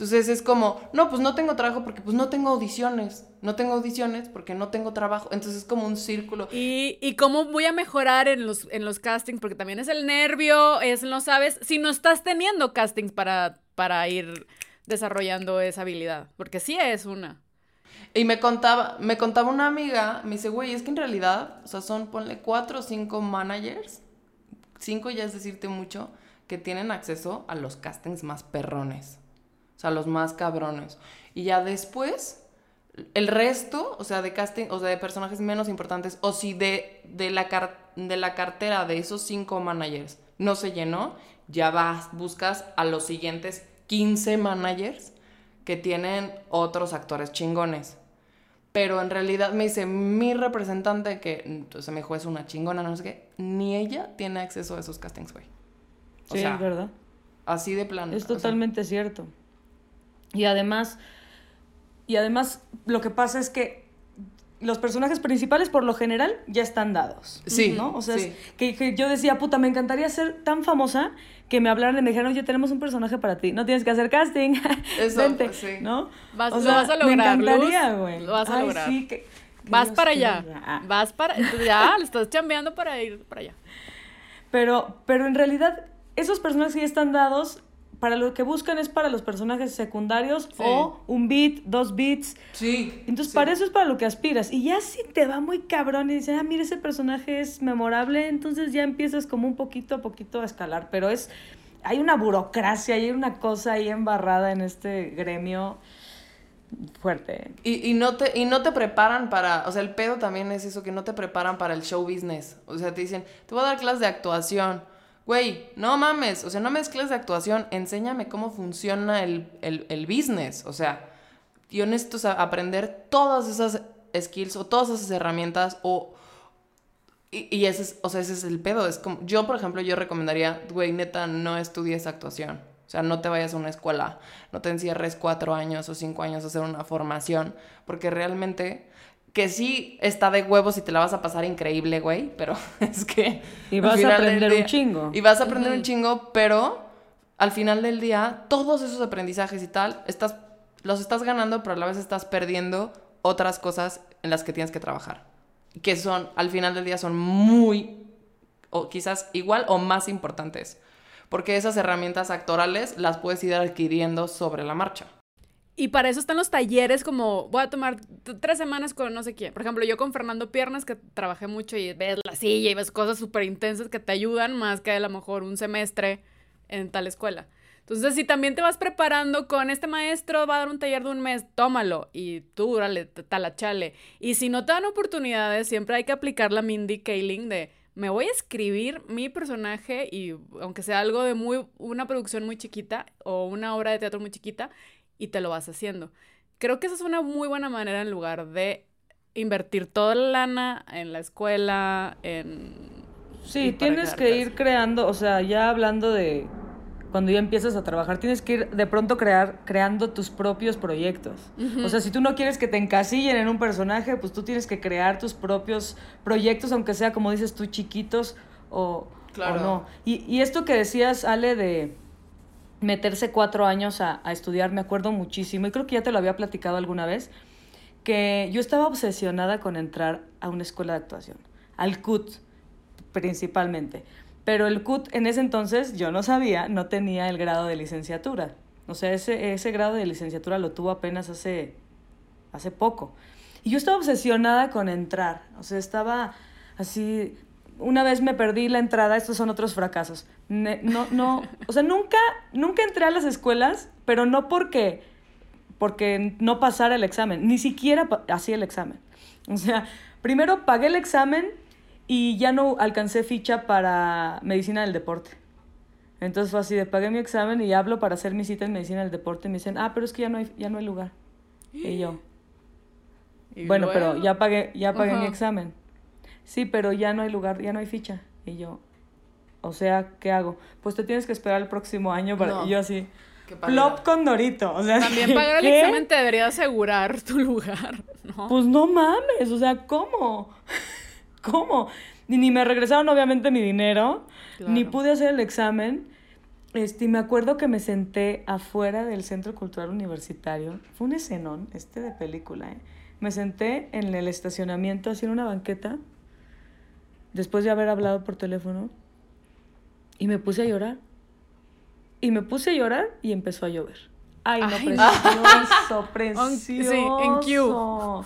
Entonces es como, no, pues no tengo trabajo porque pues no tengo audiciones. No tengo audiciones porque no tengo trabajo. Entonces es como un círculo. Y, y cómo voy a mejorar en los, en los castings, porque también es el nervio, es no sabes, si no estás teniendo castings para, para ir desarrollando esa habilidad, porque sí es una. Y me contaba, me contaba una amiga, me dice, güey, es que en realidad, o sea, son, ponle cuatro o cinco managers, cinco ya es decirte mucho, que tienen acceso a los castings más perrones. O sea, los más cabrones. Y ya después, el resto, o sea, de casting, o sea, de personajes menos importantes, o si de, de, la, car- de la cartera de esos cinco managers no se llenó, ya vas, buscas a los siguientes 15 managers que tienen otros actores chingones. Pero en realidad me dice mi representante que, entonces me dijo, es una chingona, no sé qué, ni ella tiene acceso a esos castings, güey. O Sí, sea, es verdad. así de plano. Es o sea, totalmente cierto. Y además, y además lo que pasa es que los personajes principales por lo general ya están dados. Sí, ¿no? O sea, sí. es que, que yo decía, puta, me encantaría ser tan famosa que me hablaran y me dijeran, oye, tenemos un personaje para ti, no tienes que hacer casting, Eso, vente, sí. ¿no? Vas- O lo sea, vas a lograr, Me encantaría, güey. lo vas a Ay, lograr. sí, que- que Vas Dios para allá, Ah. vas para, ya, le estás chambeando para ir para allá. Pero, pero en realidad, esos personajes que ya están dados, para lo que buscan es para los personajes secundarios Sí. o un beat, dos beats. Sí. Entonces, sí. para eso es para lo que aspiras. Y ya si te va muy cabrón y dices, ah, mira, ese personaje es memorable, entonces ya empiezas como un poquito a poquito a escalar. Pero es, hay una burocracia, hay una cosa ahí embarrada en este gremio fuerte. Y, y no te, y no te preparan para, o sea, el pedo también es eso, que no te preparan para el show business. O sea, te dicen, te voy a dar clases de actuación. Güey, no mames, o sea, no me des clases de actuación, enséñame cómo funciona el, el, el business. O sea, yo necesito aprender todas esas skills o todas esas herramientas o... Y, y ese es, o sea, ese es el pedo. Es como, yo, por ejemplo, yo recomendaría, güey, neta, no estudies actuación. O sea, no te vayas a una escuela, no te encierres cuatro años o cinco años a hacer una formación, porque realmente, que sí está de huevos y te la vas a pasar increíble, güey, pero es que... Y vas a aprender un chingo. Y vas a aprender un chingo, pero al final del día, todos esos aprendizajes y tal, estás, los estás ganando, pero a la vez estás perdiendo otras cosas en las que tienes que trabajar. Que son, al final del día, son muy, o quizás igual o más importantes. Porque esas herramientas actorales las puedes ir adquiriendo sobre la marcha. Y para eso están los talleres, como voy a tomar tres semanas con no sé quién. Por ejemplo, yo con Fernando Piernas, que trabajé mucho y ves la silla y ves cosas súper intensas que te ayudan más que a lo mejor un semestre en tal escuela. Entonces, si también te vas preparando con este maestro, va a dar un taller de un mes, tómalo y tú, dale, talachale. Y si no te dan oportunidades, siempre hay que aplicar la Mindy Kaling de me voy a escribir mi personaje y aunque sea algo de muy, una producción muy chiquita o una obra de teatro muy chiquita, y te lo vas haciendo. Creo que esa es una muy buena manera en lugar de invertir toda la lana en la escuela, en... Sí, tienes que ir creando, o sea, ya hablando de cuando ya empiezas a trabajar, tienes que ir de pronto crear, creando tus propios proyectos. O sea, si tú no quieres que te encasillen en un personaje, pues tú tienes que crear tus propios proyectos, aunque sea, como dices tú, chiquitos o, Claro. o no. Y, y esto que decías, Ale, de meterse cuatro años a, a estudiar, me acuerdo muchísimo, y creo que ya te lo había platicado alguna vez, que yo estaba obsesionada con entrar a una escuela de actuación, al CUT principalmente. Pero el CUT en ese entonces, yo no sabía, no tenía el grado de licenciatura. O sea, ese, ese grado de licenciatura lo tuvo apenas hace, hace poco. Y yo estaba obsesionada con entrar. O sea, estaba así... Una vez me perdí la entrada, estos son otros fracasos. No, no, o sea, nunca, nunca entré a las escuelas, pero no porque, porque no pasara el examen, ni siquiera hacía el examen. O sea, primero pagué el examen y ya no alcancé ficha para medicina del deporte. Entonces fue así de pagué mi examen y hablo para hacer mi cita en medicina del deporte y me dicen, ah, pero es que ya no hay, ya no hay lugar. Y yo, Y bueno, pero ya pagué, ya pagué mi examen. Sí, pero ya no hay lugar, ya no hay ficha. Y yo, o sea, ¿qué hago? Pues te tienes que esperar el próximo año para... No. Y yo así, plop con Dorito. O sea, También pagar el ¿qué? examen te debería asegurar tu lugar, ¿no? Pues no mames, o sea, ¿cómo? ¿Cómo? Y ni me regresaron obviamente mi dinero, ni pude hacer el examen. Este, y me acuerdo que me senté afuera del Centro Cultural Universitario. Fue un escenón, este de película, ¿eh? Me senté en el estacionamiento, así en una banqueta, después de haber hablado por teléfono, y me puse a llorar. Y me puse a llorar y empezó a llover. Ay, no, Ay, precioso, sí, en precioso.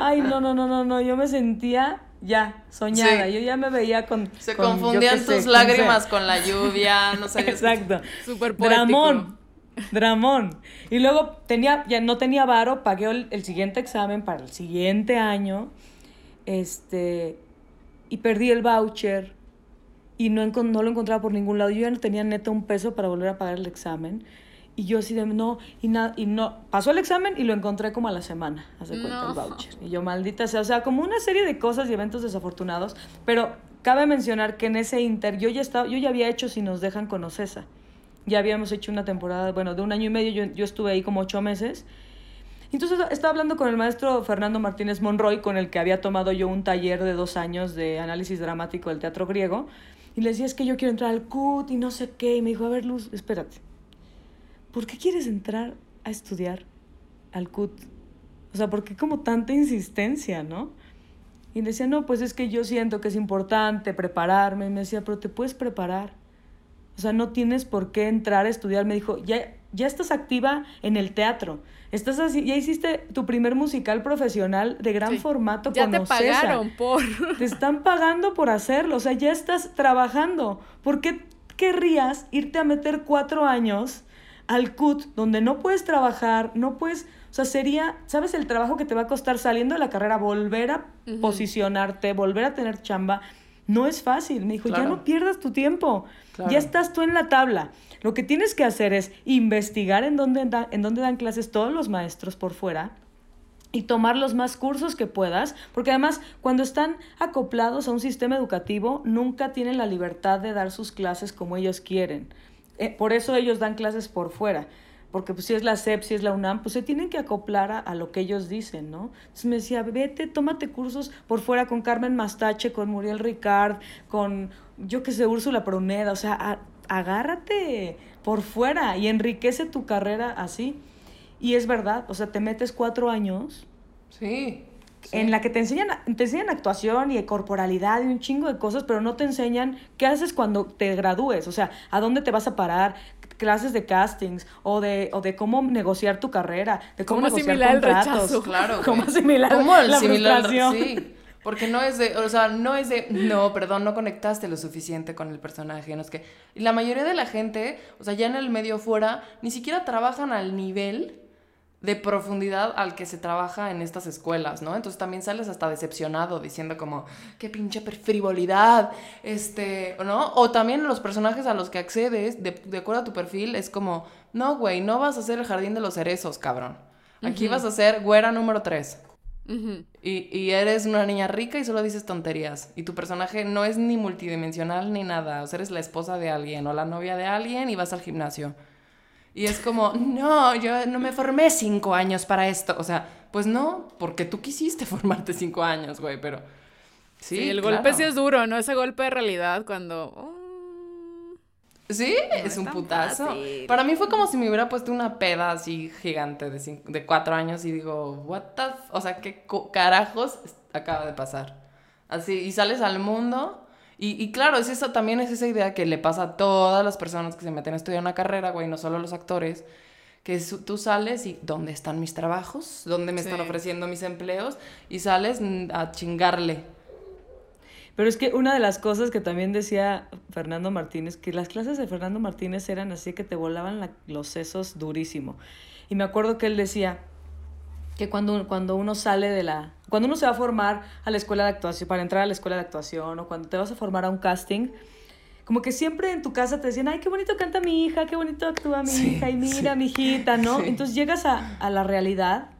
Ay, no, no, no, no, no, yo me sentía ya soñada, Sí. yo ya me veía con... Se con, confundían tus lágrimas con la lluvia, no sabías. Exacto. Súper poético. Dramón. Dramón. Y luego tenía, ya no tenía varo, pagué el, el siguiente examen para el siguiente año. Este. Y perdí el voucher. Y no, no lo encontraba por ningún lado. Yo ya no tenía neta un peso para volver a pagar el examen. Y yo así de no, y nada, y no. Pasó el examen y lo encontré como a la semana, hace cuenta No. el voucher. Y yo, maldita sea, o sea, como una serie de cosas y eventos desafortunados. Pero cabe mencionar que en ese inter, yo ya estaba, yo ya había hecho si nos dejan con Ocesa. Ya habíamos hecho una temporada, bueno, de un año y medio, yo, yo estuve ahí como ocho meses. Entonces estaba hablando con el maestro Fernando Martínez Monroy, con el que había tomado yo un taller de dos años de análisis dramático del teatro griego. Y le decía, es que yo quiero entrar al CUT y no sé qué. Y me dijo, a ver, Luz, espérate. ¿Por qué quieres entrar a estudiar al CUT? O sea, ¿por qué como tanta insistencia, no? Y le decía, no, pues es que yo siento que es importante prepararme. Y me decía, pero te puedes preparar O sea, no tienes por qué entrar a estudiar. Me dijo, ya, ya estás activa en el teatro. Estás así, ya hiciste tu primer musical profesional de gran Sí. formato Ya con te Ocesa. pagaron por. Te están pagando por hacerlo, o sea, ya estás trabajando. ¿Por qué querrías irte a meter cuatro años al CUT donde no puedes trabajar, no puedes, o sea, sería, ¿sabes el trabajo que te va a costar saliendo de la carrera, volver a posicionarte, volver a tener chamba? No es fácil. Me dijo, ya Claro. no pierdas tu tiempo, Claro. ya estás tú en la tabla. Lo que tienes que hacer es investigar en dónde, en dónde dan clases todos los maestros por fuera y tomar los más cursos que puedas, porque además cuando están acoplados a un sistema educativo nunca tienen la libertad de dar sus clases como ellos quieren. Eh, por eso ellos dan clases por fuera, porque pues, si es la SEP, si es la UNAM, pues se tienen que acoplar a, lo que ellos dicen, ¿no? Entonces me decía, vete, tómate cursos por fuera con Carmen Mastache, con Muriel Ricard, con, yo qué sé, Úrsula Pruneda, o sea, a- agárrate por fuera y enriquece tu carrera así. Y es verdad, o sea, te metes cuatro años Sí. sí. en la que te enseñan, te enseñan actuación y corporalidad y un chingo de cosas, pero no te enseñan qué haces cuando te gradúes, o sea, a dónde te vas a parar, clases de castings o de, o de cómo negociar tu carrera, de cómo, Cómo negociar asimilar el rechazo. Claro. Cómo asimilar ¿Cómo la asimilar- frustración. Sí. Porque no es de, o sea, no es de, no, perdón, no conectaste lo suficiente con el personaje, no es que, y la mayoría de la gente, o sea, ya en el medio fuera, ni siquiera trabajan al nivel de profundidad al que se trabaja en estas escuelas, ¿no? Entonces también sales hasta decepcionado diciendo como, qué pinche frivolidad, este, ¿no? O también los personajes a los que accedes, de, de acuerdo a tu perfil, es como, no, güey, no vas a ser el jardín de los cerezos, cabrón. Aquí vas a ser güera número 3. Y, y eres una niña rica y solo dices tonterías. Y tu personaje no es ni multidimensional ni nada. O sea, eres la esposa de alguien o la novia de alguien y vas al gimnasio. Y es como, no, yo no me formé cinco años para esto. O sea, pues no, porque tú quisiste formarte cinco años, güey, pero... Sí, Sí, el claro. golpe sí es duro, ¿no? Ese golpe de realidad cuando. oh, Sí, es es un putazo. fácil. Para mí fue como si me hubiera puesto una peda así gigante de, cin- de cuatro años y digo, what the... f-? O sea, ¿qué carajos acaba de pasar? Así, y sales al mundo y, y claro, es eso, también es esa idea que le pasa a todas las personas que se meten a estudiar una carrera, güey, no solo los actores, que su- tú sales y ¿dónde están mis trabajos? ¿Dónde me están ofreciendo mis empleos? Y sales mm, a chingarle. Pero es que una de las cosas que también decía Fernando Martínez, que las clases de Fernando Martínez eran así que te volaban la- los sesos durísimo. Y me acuerdo que él decía que cuando, cuando uno sale de la... Cuando uno se va a formar a la escuela de actuación, para entrar a la escuela de actuación, o cuando te vas a formar a un casting, como que siempre en tu casa te decían, ay, qué bonito canta mi hija, qué bonito actúa mi Sí, hija, y mira, sí. mi hijita, ¿no? Sí. Entonces llegas a, a la realidad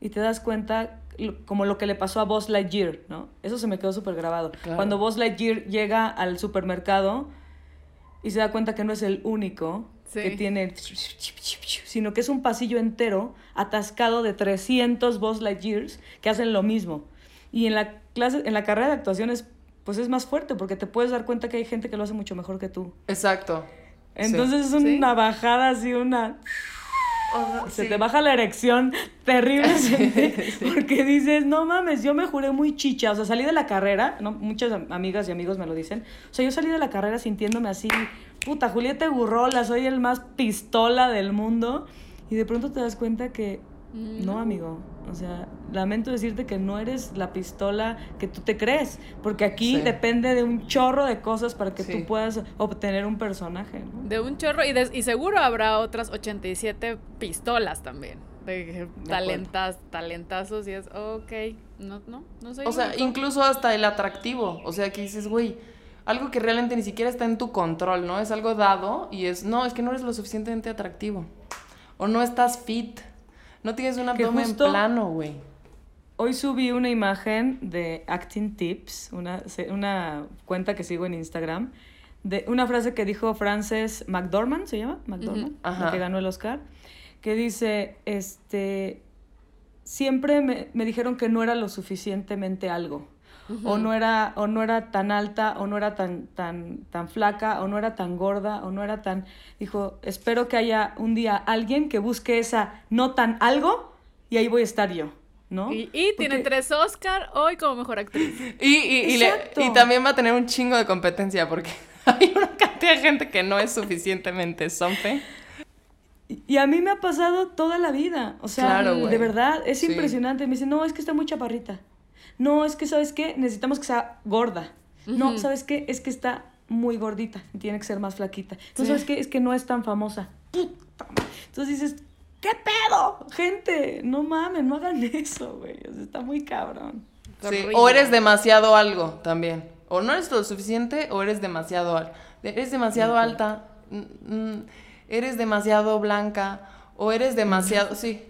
y te das cuenta como lo que le pasó a Buzz Lightyear, ¿no? Eso se me quedó súper grabado. Claro. Cuando Buzz Lightyear llega al supermercado y se da cuenta que no es el único Sí. que tiene, sino que es un pasillo entero atascado de 300 Buzz Lightyears que hacen lo mismo. Y en la clase, en la carrera de actuación es, pues es más fuerte porque te puedes dar cuenta que hay gente que lo hace mucho mejor que tú. Exacto. Sí. Entonces es Sí. una bajada así, una... Se sí. te baja la erección terriblemente porque dices, no mames, yo me juré muy chicha. O sea, salí de la carrera, ¿no? muchas am- amigas y amigos me lo dicen. O sea, yo salí de la carrera sintiéndome así, puta, Julieta Gurrola, soy el más pistola del mundo. Y de pronto te das cuenta que, no, amigo. O sea, lamento decirte que no eres la pistola que tú te crees. Porque aquí Sí. depende de un chorro de cosas para que Sí. tú puedas obtener un personaje, ¿no? De un chorro. Y, de- y seguro habrá otras 87 pistolas también. De talentas, talentazos. Y es, ok. No, no, no soy O sea, único. incluso hasta el atractivo. O sea, que dices, güey, algo que realmente ni siquiera está en tu control, ¿no? Es algo dado y es, no, es que no eres lo suficientemente atractivo. O no estás fit. No tienes un abdomen plano, güey. Hoy subí una imagen de Acting Tips, una, una cuenta que sigo en Instagram, de una frase que dijo Frances McDormand, ¿se llama? McDormand, la que ganó el Oscar, que dice, este, siempre me, me dijeron que no era lo suficientemente algo. O no era, o no era tan alta, o no era tan, tan, tan flaca, o no era tan gorda, o no era tan. Dijo, espero que haya un día alguien que busque esa no tan algo, y ahí voy a estar yo, ¿no? Y, y tiene tres Oscar hoy como mejor actriz. Y, y, y, le- y también va a tener un chingo de competencia porque Hay una cantidad de gente que no es suficientemente something. Y- Y a mí me ha pasado toda la vida. O sea, Claro, de verdad, es Sí. impresionante. Me dicen, no, es que está muy chaparrita. No, es que, ¿sabes qué? Necesitamos que sea gorda. No, ¿sabes qué? Es que está muy gordita. Tiene que ser más flaquita. No, ¿sabes qué? Es que no es tan famosa. Puta madre. Entonces dices, ¿qué pedo? Gente, no mames, no hagan eso, güey. O sea, está muy cabrón. Es Sí. O eres demasiado algo también. O no eres lo suficiente o eres demasiado alto. Eres demasiado alta. Eres demasiado blanca. O eres demasiado. Sí.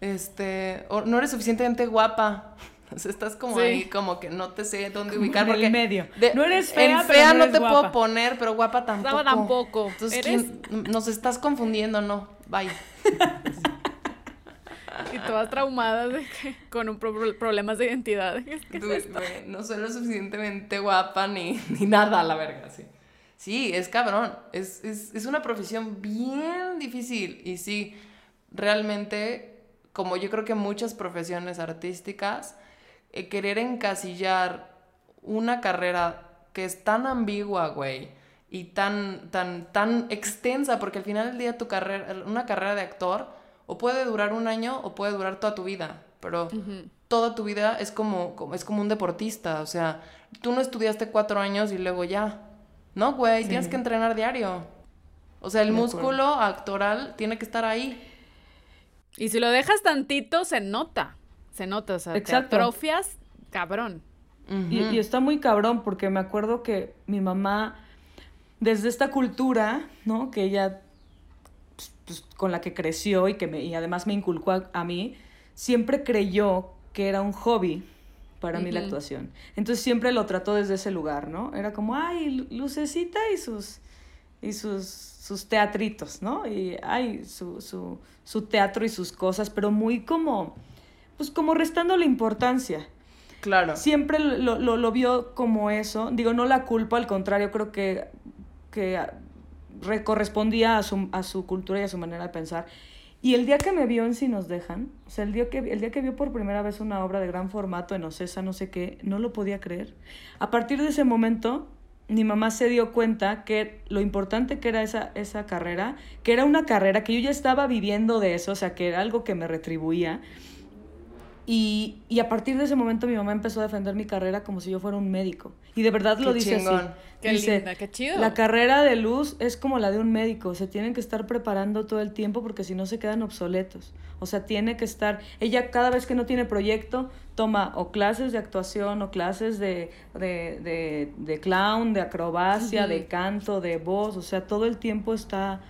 Este. O no eres suficientemente guapa. Sea, estás como Sí. ahí, como que no te sé dónde ubicar. en el medio. de- No eres fea, En pero fea no te guapa. puedo poner, pero guapa tampoco. Guapa tampoco. Entonces, Eres- ¿quién- nos estás confundiendo, no. Bye. Y todas traumadas de que, con un pro- problemas de identidad. No soy lo suficientemente guapa ni, ni nada, la verga, sí. Sí, es cabrón. Es, es, es una profesión bien difícil. Y sí, realmente, como yo creo que muchas profesiones artísticas, eh, querer encasillar una carrera que es tan ambigua, güey, y tan, tan, tan extensa, porque al final del día tu carrera, una carrera de actor, o puede durar un año o puede durar toda tu vida, pero toda tu vida es como, como- es como un deportista, o sea, tú no estudiaste cuatro años y luego ya, no, güey, tienes que entrenar diario. O sea, el De músculo actoral tiene que estar ahí. Y si lo dejas tantito, se nota. Se nota, o sea, Exacto. te atrofias, cabrón. Y, y está muy cabrón porque me acuerdo que mi mamá, desde esta cultura, ¿no? Que ella, pues, pues, con la que creció y que me, y además me inculcó a, a mí, siempre creyó que era un hobby para mí la actuación. Entonces siempre lo trató desde ese lugar, ¿no? Era como, ay, Lu- Lucecita y sus, y sus, sus teatritos, ¿no? Y, ay, su, su, su teatro y sus cosas, pero muy como, pues como restando la importancia. Claro. Siempre lo, lo, lo vio como eso. Digo, no la culpa, al contrario, creo que, que re- correspondía a su, a su cultura y a su manera de pensar. Y el día que me vio en Si nos dejan, o sea, el día, que, el día que vio por primera vez una obra de gran formato en Ocesa, no sé qué, no lo podía creer. A partir de ese momento, mi mamá se dio cuenta que lo importante que era esa, esa carrera, que era una carrera que yo ya estaba viviendo de eso, o sea, que era algo que me retribuía. Y, y a partir de ese momento mi mamá empezó a defender mi carrera como si yo fuera un médico. Y de verdad lo dice chingón. así. Qué Dice, linda, qué chido. La carrera de luz es como la de un médico. Se tienen que estar preparando todo el tiempo porque si no se quedan obsoletos. O sea, tiene que estar... Ella cada vez que no tiene proyecto toma o clases de actuación o clases de, de, de, de clown, de acrobacia, de canto, de voz. O sea, todo el tiempo está...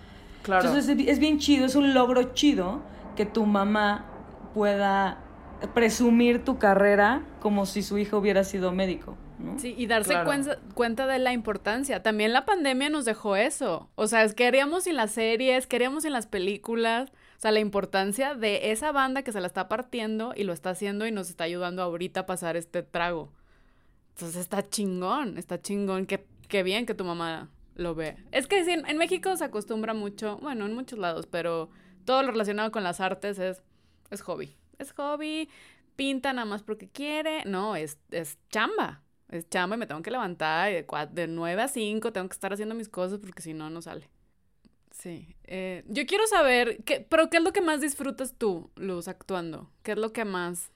Claro. Entonces es, es bien chido, es un logro chido que tu mamá pueda presumir tu carrera como si su hija hubiera sido médico. ¿no? Sí, y darse Claro. cuenta, cuenta de la importancia. También la pandemia nos dejó eso. O sea, es- queríamos en las series, queríamos en las películas. O sea, la importancia de esa banda que se la está partiendo y lo está haciendo y nos está ayudando ahorita a pasar este trago. Entonces está chingón, está chingón. Qué, qué bien que tu mamá lo ve. Es que sí, en, en México se acostumbra mucho, bueno, en muchos lados, pero todo lo relacionado con las artes es, es hobby. Es hobby, pinta nada más porque quiere. No, es, es chamba. Es chamba y me tengo que levantar y de, cua- de 9 a 5 tengo que estar haciendo mis cosas porque si no, no sale. Sí. eh, yo quiero saber, qué, pero ¿qué es lo que más disfrutas tú, Luz, actuando? ¿Qué es lo que más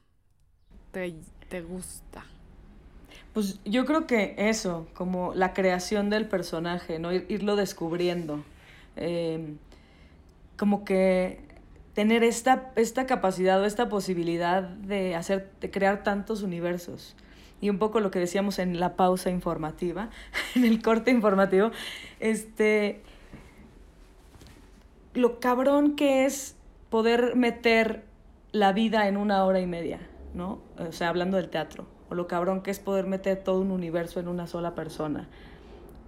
te, te gusta? Pues yo creo que eso, como la creación del personaje, ¿no? Ir- irlo descubriendo. Eh, como que tener esta, esta capacidad o esta posibilidad de hacer, de crear tantos universos. Y un poco lo que decíamos en la pausa informativa, en el corte informativo, este, lo cabrón que es poder meter la vida en una hora y media, ¿no? O sea, hablando del teatro. O lo cabrón que es poder meter todo un universo en una sola persona.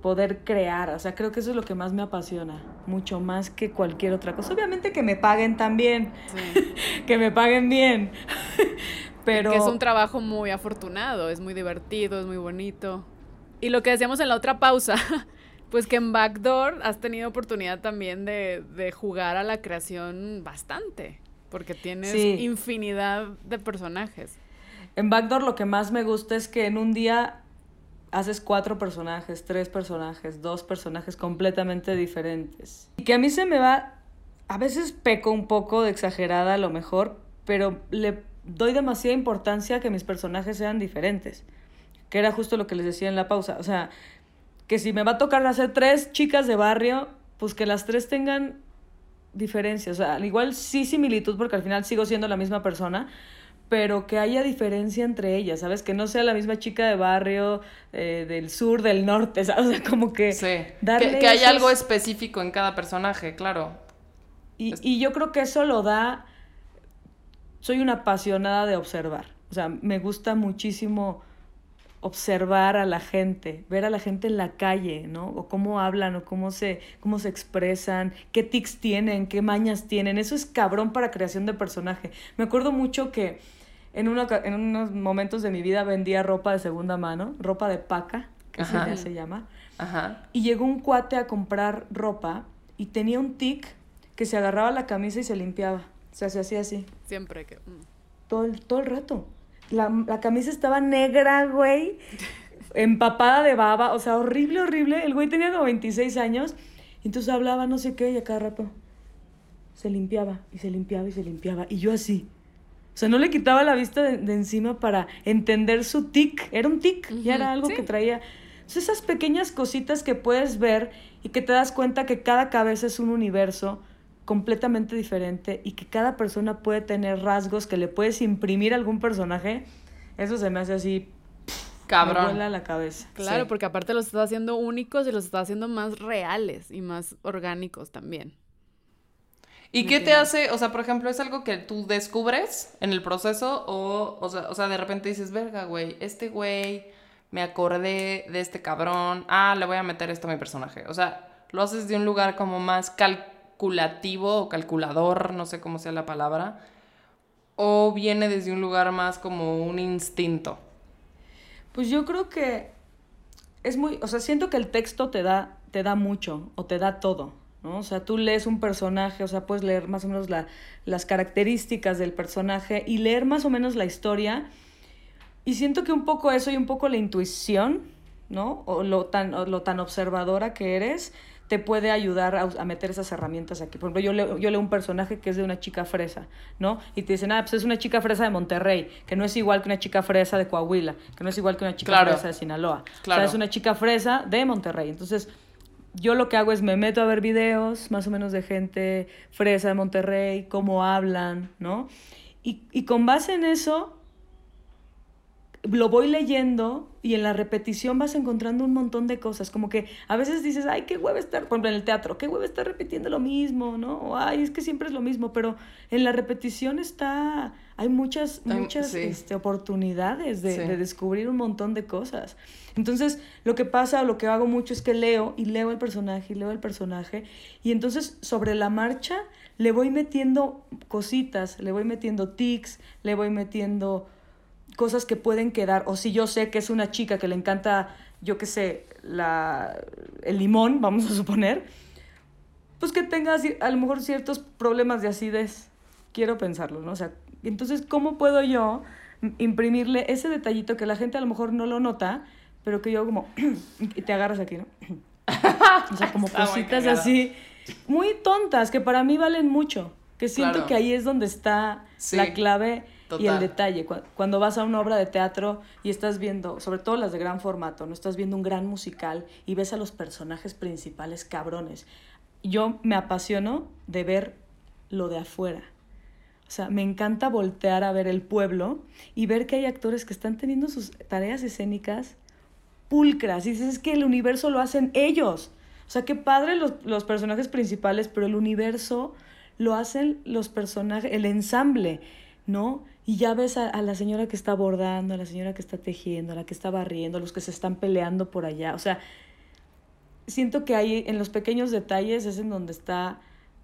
Poder crear, o sea, creo que eso es lo que más me apasiona, mucho más que cualquier otra cosa. Obviamente que me paguen también, Sí. que me paguen bien. Pero Que es un trabajo muy afortunado, es muy divertido, es muy bonito. Y lo que decíamos en la otra pausa, pues que en Backdoor has tenido oportunidad también de, de jugar a la creación bastante, porque tienes Sí. infinidad de personajes. En Backdoor lo que más me gusta es que en un día haces cuatro personajes, tres personajes, dos personajes completamente diferentes. Y que a mí se me va, a veces peco un poco de exagerada a lo mejor, pero le doy demasiada importancia a que mis personajes sean diferentes, que era justo lo que les decía en la pausa, o sea, que si me va a tocar hacer tres chicas de barrio, pues que las tres tengan diferencias, o sea, al igual sí similitud porque al final sigo siendo la misma persona, pero que haya diferencia entre ellas, ¿sabes? Que no sea la misma chica de barrio, eh, del sur, del norte, ¿sabes? O sea, como que... Sí, que, que haya algo específico en cada personaje, claro. Y, y yo creo que eso lo da... Soy una apasionada de observar, o sea, me gusta muchísimo observar a la gente, ver a la gente en la calle, ¿no? O cómo hablan, o cómo se, cómo se expresan, qué tics tienen, qué mañas tienen. Eso es cabrón para creación de personaje. Me acuerdo mucho que en, en unos momentos de mi vida vendía ropa de segunda mano, ropa de paca, que así se llama. Ajá. Y llegó un cuate a comprar ropa y tenía un tic que se agarraba la camisa y se limpiaba. O sea, se hacía así. Siempre que... Mm. Todo todo el rato la, la camisa estaba negra, güey, empapada de baba, o sea, horrible, horrible. El güey tenía como 26 años, y entonces hablaba no sé qué, y a cada rato se limpiaba, y se limpiaba, y se limpiaba, y yo así. O sea, no le quitaba la vista de, encima para entender su tic. Era un tic, ya era algo que traía. Entonces, esas pequeñas cositas que puedes ver y que te das cuenta que cada cabeza es un universo completamente diferente y que cada persona puede tener rasgos que le puedes imprimir a algún personaje, eso se me hace así cabrón. Me la cabeza. Claro, porque aparte los está haciendo únicos y los está haciendo más reales y más orgánicos también. ¿Y qué te hace, o sea, por ejemplo, es algo que tú descubres en el proceso o, o sea, o sea de repente dices, verga, güey, este güey, me acordé de este cabrón, ah, le voy a meter esto a mi personaje. O sea, lo haces de un lugar como más cal calculativo o calculador, no sé cómo sea la palabra, o viene desde un lugar más como un instinto? Pues yo creo que es muy, o sea, siento que el texto te da, te da mucho o te da todo, ¿no? O sea, tú lees un personaje, o sea, puedes leer más o menos las características del personaje y leer más o menos la historia. Y siento que un poco eso y un poco la intuición, ¿no? O lo tan, o lo tan observadora que eres, te puede ayudar a, meter esas herramientas aquí. Por ejemplo, yo leo, yo leo un personaje que es de una chica fresa, ¿no? Y te dicen, ah, pues es una chica fresa de Monterrey, que no es igual que una chica fresa de Coahuila, que no es igual que una chica fresa de Sinaloa. Claro. O sea, es una chica fresa de Monterrey. Entonces, yo lo que hago es me meto a ver videos más o menos de gente fresa de Monterrey, cómo hablan, ¿no? Y, y con base en eso, lo voy leyendo y en la repetición vas encontrando un montón de cosas, como que a veces dices, ay, qué huevo estar, por ejemplo, en el teatro, qué huevo estar repitiendo lo mismo, ¿no? O, ay, es que siempre es lo mismo, pero en la repetición está, hay muchas, muchas este, oportunidades de, de, descubrir un montón de cosas. Entonces, lo que pasa o lo que hago mucho es que leo y leo el personaje y leo el personaje y entonces sobre la marcha le voy metiendo cositas, le voy metiendo tics, le voy metiendo cosas que pueden quedar, o si yo sé que es una chica que le encanta, yo qué sé, la, el limón, vamos a suponer, pues que tenga a lo mejor ciertos problemas de acidez. Quiero pensarlo, ¿no? O sea, entonces, ¿cómo puedo yo imprimirle ese detallito que la gente a lo mejor no lo nota, pero que yo como, y te agarras aquí, ¿no? o sea, como cositas así, muy tontas, que para mí valen mucho, que siento que ahí es donde está la clave y el detalle, cuando vas a una obra de teatro y estás viendo, sobre todo las de gran formato, no estás viendo un gran musical y ves a los personajes principales cabrones. Yo me apasiono de ver lo de afuera. O sea, me encanta voltear a ver el pueblo y ver que hay actores que están teniendo sus tareas escénicas pulcras. Y dices, es que el universo lo hacen ellos. O sea, qué padre los, los personajes principales, pero el universo lo hacen los personajes, el ensamble, ¿no? y ya ves a, la señora que está bordando, a la señora que está tejiendo, a la que está barriendo, a los que se están peleando por allá. O sea, siento que ahí en los pequeños detalles es en donde está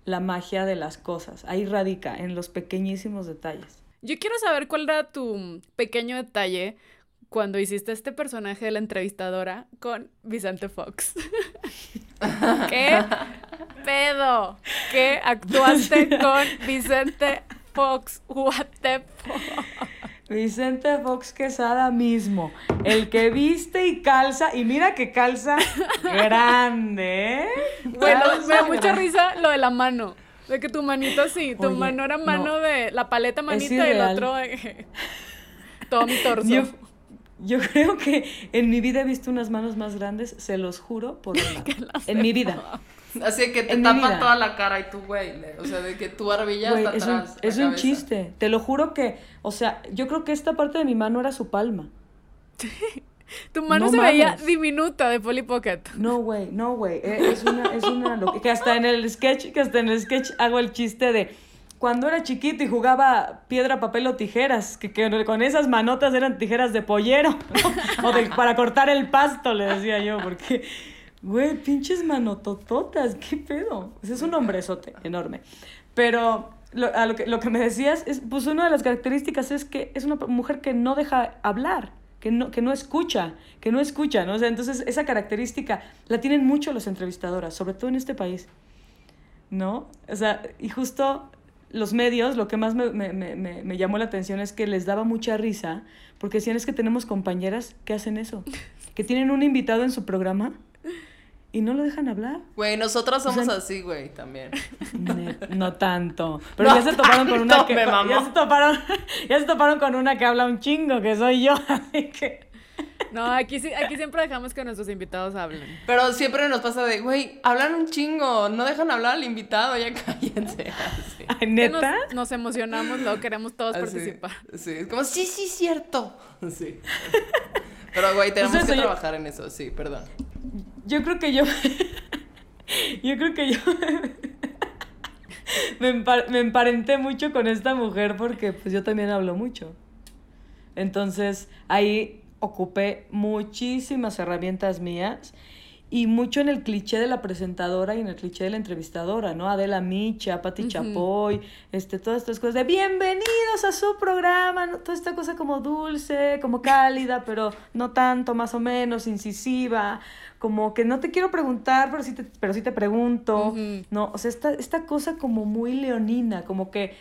la magia de las cosas. Ahí radica, en los pequeñísimos detalles. Yo quiero saber cuál era tu pequeño detalle cuando hiciste este personaje de la entrevistadora con Vicente Fox. ¿Qué pedo? ¿Qué actuaste con Vicente Fox, what the fuck? Vicente Fox Quesada mismo. El que viste y calza. Y mira que calza grande, ¿eh? Bueno, Calza me da mucha grande. risa lo de la mano. De que tu manito así, tu Oye, mano era mano no. de la paleta manita y el otro eh, todo mi torso. Yo, yo creo que en mi vida he visto unas manos más grandes, se los juro por Dios. En mi vida. Así que te tapa toda la cara y tú, güey. O sea, de que tu barbilla Güey, está es un, atrás. es un chiste. Te lo juro que, o sea, yo creo que esta parte de mi mano era su palma. Tu mano No se veía diminuta de Polly Pocket. No, güey, no, güey. eh, Es una, es una lo- Que hasta en el sketch, que hasta en el sketch hago el chiste de cuando era chiquito y jugaba piedra, papel o tijeras, que, que con esas manotas eran tijeras de pollero, ¿no? o de- para cortar el pasto, le decía yo, porque, güey, pinches manotototas, qué pedo. Es un hombrezote enorme. Pero lo, a lo, que, lo que me decías, es, pues una de las características es que es una mujer que no deja hablar. Que no, que no escucha, que no escucha, ¿no? O sea, entonces esa característica la tienen mucho las entrevistadoras, sobre todo en este país, ¿no? O sea, y justo los medios, lo que más me- me- me- me llamó la atención es que les daba mucha risa, porque decían es que tenemos compañeras que hacen eso, que tienen un invitado en su programa y no lo dejan hablar. Güey, nosotras O sea, somos así, güey, también. Ne- No tanto. Pero No ya se toparon con una que ya se toparon, ya se toparon con una que habla un chingo, que soy yo, así que No, aquí sí, aquí siempre dejamos que nuestros invitados hablen. Pero siempre nos pasa de, güey, hablan un chingo, no dejan hablar al invitado, ya cállense. Así. Ay, neta. Nos, nos emocionamos, luego queremos todos Así, participar. Sí, es como, sí, sí, cierto. Sí. Pero, güey, tenemos que yo- trabajar en eso, sí, perdón. Yo creo que yo. yo creo que yo. me, me emparenté mucho con esta mujer porque pues yo también hablo mucho. Entonces ahí ocupé muchísimas herramientas mías y mucho en el cliché de la presentadora y en el cliché de la entrevistadora, ¿no? Adela Micha, Pati Chapoy, este, todas estas cosas de bienvenidos a su programa, ¿no? Toda esta cosa como dulce, como cálida, pero no tanto, más o menos, incisiva, como que no te quiero preguntar, pero sí te, pero sí te pregunto. ¿no? O sea, esta, esta cosa como muy leonina, como que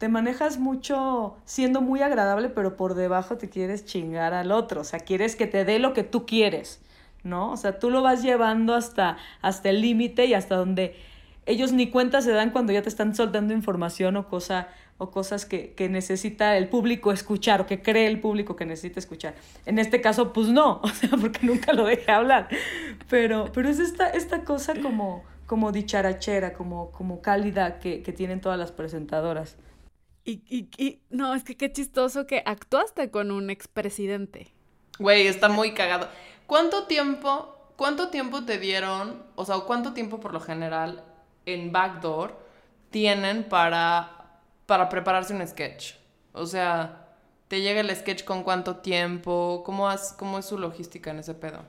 te manejas mucho siendo muy agradable, pero por debajo te quieres chingar al otro, o sea, quieres que te dé lo que tú quieres, ¿no? O sea, tú lo vas llevando hasta, hasta el límite y hasta donde ellos ni cuenta se dan cuando ya te están soltando información o, cosa, o cosas que, que necesita el público escuchar o que cree el público que necesita escuchar. En este caso, pues no, o sea, porque nunca lo dejé hablar. Pero, pero es esta, esta cosa como, como dicharachera, como, como cálida que, que tienen todas las presentadoras. Y, y, y no, es que qué chistoso que actuaste con un expresidente. Güey, está muy cagado. ¿Cuánto tiempo, cuánto tiempo te dieron, o sea, cuánto tiempo por lo general en Backdoor tienen para, para prepararse un sketch? O sea, ¿te llega el sketch con cuánto tiempo? ¿Cómo, has- cómo es su logística en ese pedo?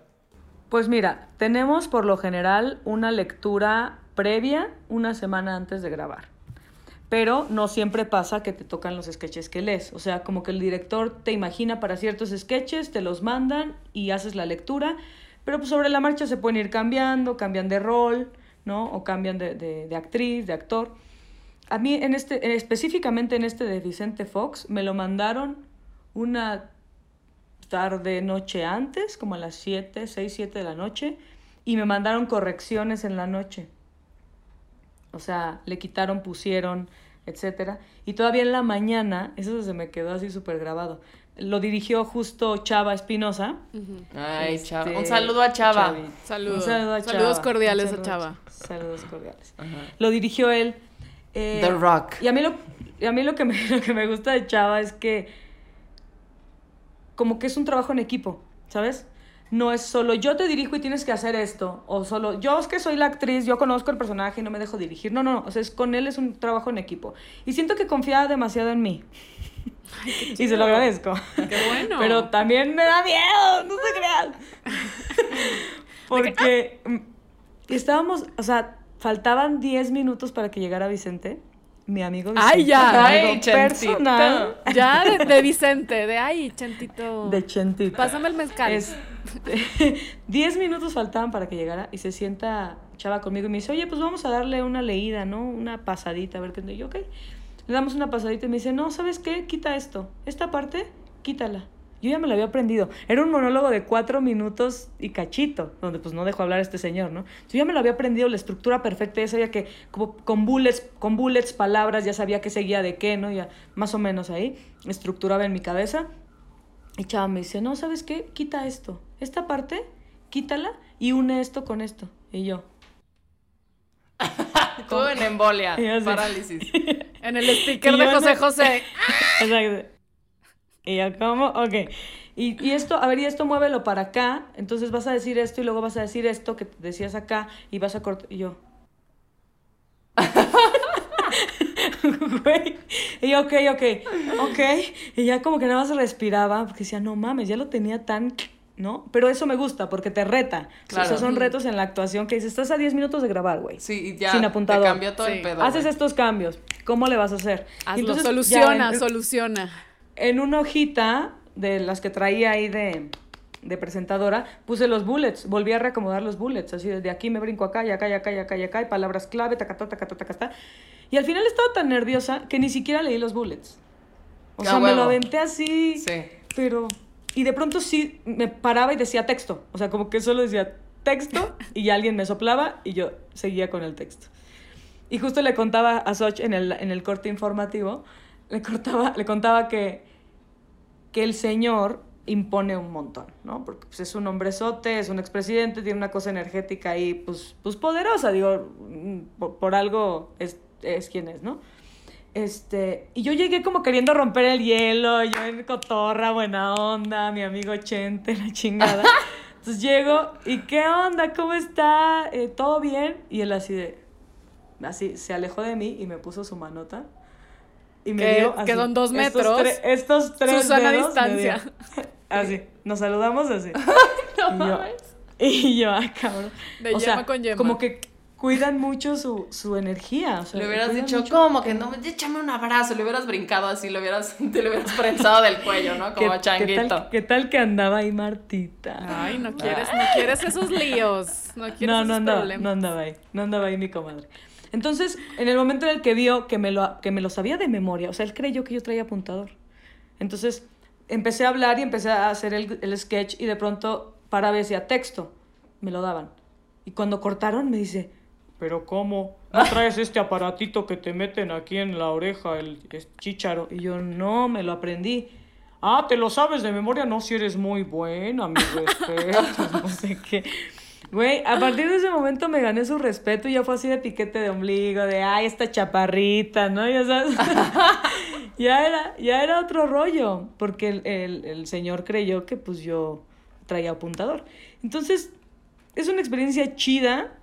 Pues mira, tenemos por lo general una lectura previa una semana antes de grabar. Pero no siempre pasa que te tocan los sketches que lees. O sea, como que el director te imagina para ciertos sketches, te los mandan y haces la lectura. Pero pues sobre la marcha se pueden ir cambiando, cambian de rol, ¿no? O cambian de, de- de actriz, de actor. A mí, en este, en- específicamente en este de Vicente Fox, me lo mandaron una tarde, noche antes, como a las 7, 6, 7 de la noche, y me mandaron correcciones en la noche. O sea, le quitaron, pusieron, etcétera. Y todavía en la mañana, eso se me quedó así súper grabado. Lo dirigió justo Chava Espinosa. Ay, Este, Chava. Un saludo a Chava. Saludos. Un saludo a Saludos Chava. cordiales Un a Chava. Saludos cordiales. Lo dirigió él. Eh, The Rock. Y a mí, lo, y a mí lo, que me, lo que me gusta de Chava es que como que es un trabajo en equipo, ¿sabes? No es solo yo te dirijo y tienes que hacer esto, o solo yo es que soy la actriz, yo conozco el personaje y no me dejo dirigir. No, no, no, o sea, es, con él es un trabajo en equipo. Y siento que confía demasiado en mí. y se lo agradezco. Qué bueno. Pero también me da miedo, no se crean. Porque mm, estábamos, o sea, faltaban 10 minutos para que llegara Vicente, mi amigo Vicente. ¡Ay, ya! Ay, personal Ya de, de Vicente, de ay, Chentito. de Chentito. Pásame el mezcal. 10 minutos faltaban para que llegara y se sienta Chava conmigo y me dice, oye, pues vamos a darle una leída, ¿no? Una pasadita, a ver qué. Y yo, ok. Le damos una pasadita y me dice, no, ¿sabes qué? Quita esto. Esta parte, quítala. Yo ya me lo había aprendido. Era un monólogo de cuatro minutos y cachito, donde pues no dejó hablar este señor, ¿no? Yo ya me lo había aprendido, la estructura perfecta, ya sabía que como con bullets, con bullets, palabras, ya sabía qué seguía de qué, ¿no? Ya más o menos ahí, estructuraba en mi cabeza. Y chava me dice, no, ¿sabes qué? Quita esto. Esta parte, quítala y une esto con esto. Y yo, Tú en embolia, parálisis. En el sticker de José no- José. Exacto. Y yo, ¿cómo? Ok. Y, y esto, a ver, y esto muévelo para acá. Entonces vas a decir esto y luego vas a decir esto que decías acá y vas a cortar. Y yo. Güey. Y yo, ok, ok, ok. Y ya como que nada más respiraba porque decía, no mames, ya lo tenía tan. ¿No? Pero eso me gusta porque te reta. Claro. O sea, son retos en la actuación que dices, estás a 10 minutos de grabar, güey. Sí, y ya Sin apuntador. te cambió todo Sí. el pedo. Haces estos cambios. ¿Cómo le vas a hacer? Y Hazlo, entonces, soluciona, en- soluciona. en una hojita de las que traía ahí de, de presentadora, puse los bullets, volví a reacomodar los bullets, así desde aquí me brinco acá y acá y acá y acá y acá, y palabras clave, tacatá, tacatá, tacatá. Y al final estaba tan nerviosa que ni siquiera leí los bullets. O A sea, me lo aventé así, Sí. pero... Y de pronto sí me paraba y decía texto, o sea, como que solo decía texto y ya alguien me soplaba y yo seguía con el texto. Y justo le contaba a Soch en el, en el corte informativo, le, cortaba, le contaba que, que el señor impone un montón, ¿no? Porque pues, es un hombrezote, es un expresidente, tiene una cosa energética ahí, pues, pues poderosa, digo, mm, por, por algo es, es quien es, ¿no? Este, y yo llegué como queriendo romper el hielo, yo en cotorra, buena onda, mi amigo Chente, la chingada. Entonces llego, ¿y qué onda? ¿Cómo está? Eh, ¿Todo bien? Y él así de, así, se alejó de mí y me puso su manota. Y me dio así, son dos estos metros. tre- Estos, tres Susana dedos distancia. dio. Así, nos saludamos así. No Y yo, mames. y yo, ah, cabrón. De o yema sea, con yema. como que cuidan mucho su, su energía. O sea, Le hubieras dicho, mucho- ¿cómo que no? Échame un abrazo. Le hubieras brincado así, le hubieras, te lo hubieras prensado del cuello, ¿no? ¿Qué- Como ¿qué changuito. tal, ¿Qué tal que andaba ahí Martita? Ay, no quieres, no quieres esos líos. No quieres no, esos no andaba, problemas. no andaba ahí, no andaba ahí mi comadre. Entonces, en el momento en el que vio que me lo, que me lo sabía de memoria, o sea, él creyó que yo traía apuntador. Entonces, empecé a hablar y empecé a hacer el, el sketch y de pronto paraba y decía texto. Me lo daban. Y cuando cortaron me dice, ¿pero cómo? ¿No traes este aparatito que te meten aquí en la oreja, el es chícharo? Y yo, no, me lo aprendí. Ah, ¿te lo sabes de memoria? No, si eres muy buena, mi respeto, no sé qué. Güey, a partir de ese momento me gané su respeto y ya fue así de piquete de ombligo, de, ay, esta chaparrita, ¿no? Ya sabes. ya, era, ya era otro rollo, porque el, el- el señor creyó que pues yo traía apuntador. Entonces, es una experiencia chida.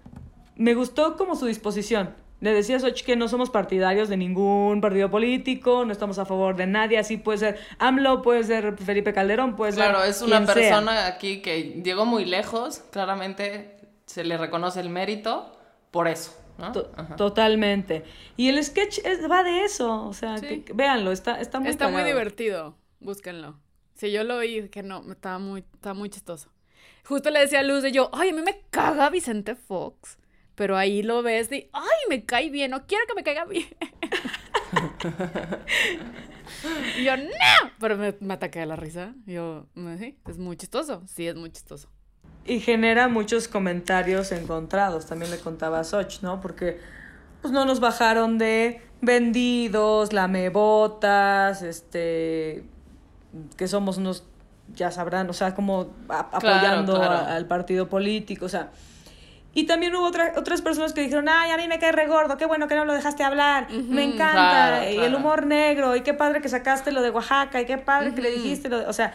Me gustó como su disposición. Le decía a Xochitl que no somos partidarios de ningún partido político, no estamos a favor de nadie, así puede ser AMLO, puede ser Felipe Calderón, puede ser Claro, es una quien sea. persona aquí que llegó muy lejos, claramente se le reconoce el mérito por eso, ¿no? Totalmente. Y el sketch es- va de eso, o sea, Sí. que- que- véanlo, está, está muy Está muy divertido. Búsquenlo. Si yo lo oí, que no, estaba muy, estaba muy chistoso. Justo le decía a Luz de yo, ay, a mí me caga Vicente Fox. Pero ahí lo ves de, ay, me cae bien, no quiero que me caiga bien. y yo, no. Pero me, me ataqué de la risa. Yo, "Mm, sí, es muy chistoso. Sí, es muy chistoso. Y genera muchos comentarios encontrados, también le contaba a Soch, ¿no? Porque pues no nos bajaron de vendidos, lamebotas, este, que somos unos, ya sabrán, o sea, como a- apoyando claro. a- al partido político, o sea. Y también hubo otra- otras personas que dijeron, ay, a mí me cae regordo, qué bueno que no lo dejaste hablar, me encanta, claro, y el humor negro, y qué padre que sacaste lo de Oaxaca, y qué padre que le dijiste lo de, o sea,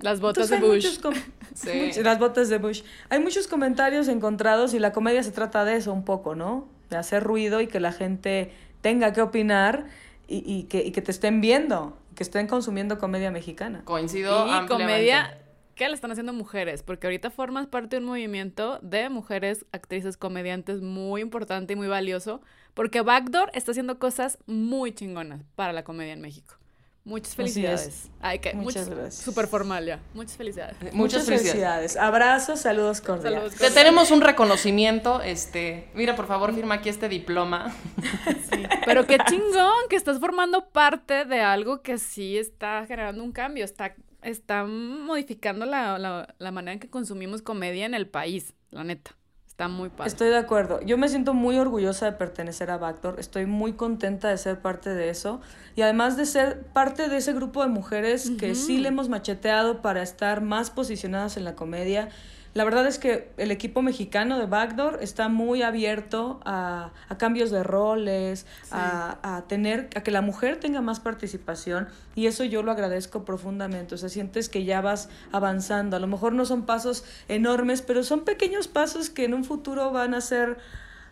Las botas entonces de hay Bush. Sí. las botas de Bush. Hay muchos comentarios encontrados y la comedia se trata de eso un poco, ¿no? De hacer ruido y que la gente tenga que opinar y, y que, y que te estén viendo, que estén consumiendo comedia mexicana. Coincido Y ampliamente. comedia, ¿qué le están haciendo mujeres? Porque ahorita formas parte de un movimiento de mujeres, actrices, comediantes muy importante y muy valioso. Porque Backdoor está haciendo cosas muy chingonas para la comedia en México. Muchas felicidades. es. Ay, que Muchas muchas gracias. Súper formal ya. Muchas felicidades. Muchas, felicidades. Abrazos, saludos cordiales. Saludos. Te tenemos un reconocimiento, este, mira, por favor, firma aquí este diploma. Pero qué chingón que estás formando parte de algo que sí está generando un cambio, está, está modificando la, la, la manera en que consumimos comedia en el país, la neta. Está muy padre. Estoy de acuerdo. Yo me siento muy orgullosa de pertenecer a Backdoor. Estoy muy contenta de ser parte de eso. Y además de ser parte de ese grupo de mujeres que sí le hemos macheteado para estar más posicionadas en la comedia. La verdad es que el equipo mexicano de Backdoor está muy abierto a, a cambios de roles, a, a tener, a que la mujer tenga más participación y eso yo lo agradezco profundamente. O sea, sientes que ya vas avanzando. A lo mejor no son pasos enormes, pero son pequeños pasos que en un futuro van a ser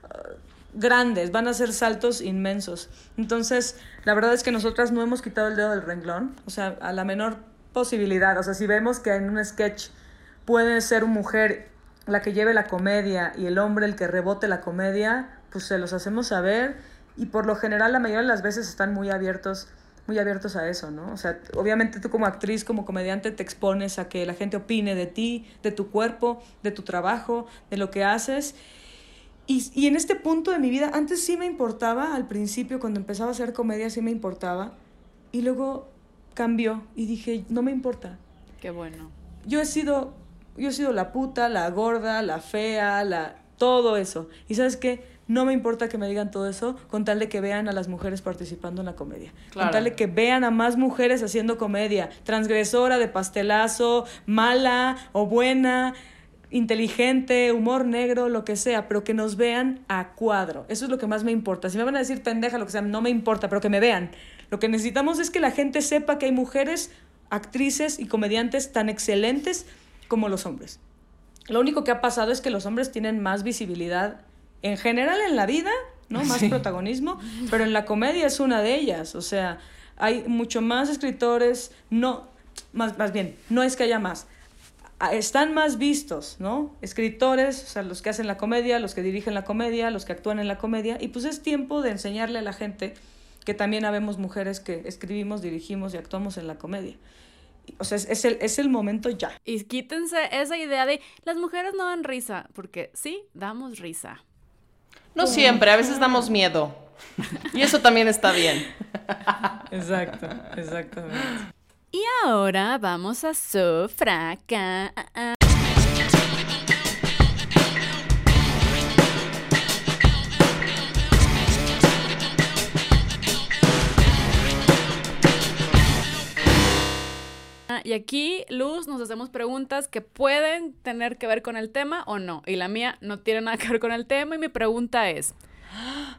uh, grandes, van a ser saltos inmensos. Entonces, la verdad es que nosotras no hemos quitado el dedo del renglón, o sea, a la menor posibilidad. O sea, si vemos que en un sketch puede ser una mujer la que lleve la comedia y el hombre el que rebote la comedia, pues se los hacemos saber y por lo general la mayoría de las veces están muy abiertos muy abiertos a eso, ¿no? O sea, obviamente tú como actriz, como comediante te expones a que la gente opine de ti, de tu cuerpo, de tu trabajo, de lo que haces. Y, y en este punto de mi vida, antes sí me importaba, al principio cuando empezaba a hacer comedia sí me importaba, y luego cambió y dije, no me importa. Qué bueno. Yo he sido, yo he sido la puta, la gorda, la fea, la todo eso. Y sabes qué, no me importa que me digan todo eso, con tal de que vean a las mujeres participando en la comedia. Claro. Con tal de que vean a más mujeres haciendo comedia, transgresora, de pastelazo, mala o buena, inteligente, humor negro, lo que sea, pero que nos vean a cuadro. Eso es lo que más me importa. Si me van a decir pendeja, lo que sea, no me importa, pero que me vean. Lo que necesitamos es que la gente sepa que hay mujeres, actrices y comediantes tan excelentes como los hombres. Lo único que ha pasado es que los hombres tienen más visibilidad en general en la vida, ¿no? Más Sí. protagonismo, pero en la comedia es una de ellas. O sea, hay mucho más escritores, no, más, más bien, no es que haya más. a- Están más vistos, ¿no? Escritores, o sea, los que hacen la comedia, los que dirigen la comedia, los que actúan en la comedia, y pues es tiempo de enseñarle a la gente que también habemos mujeres que escribimos, dirigimos y actuamos en la comedia. O sea, es, es el, es el momento ya. Y quítense esa idea de las mujeres no dan risa, porque sí, damos risa. No siempre, a veces damos miedo. Y eso también está bien. Exacto, exactamente. Y ahora vamos a Sofraca. Y aquí, Luz, nos hacemos preguntas que pueden tener que ver con el tema o no. Y la mía no tiene nada que ver con el tema. Y mi pregunta es,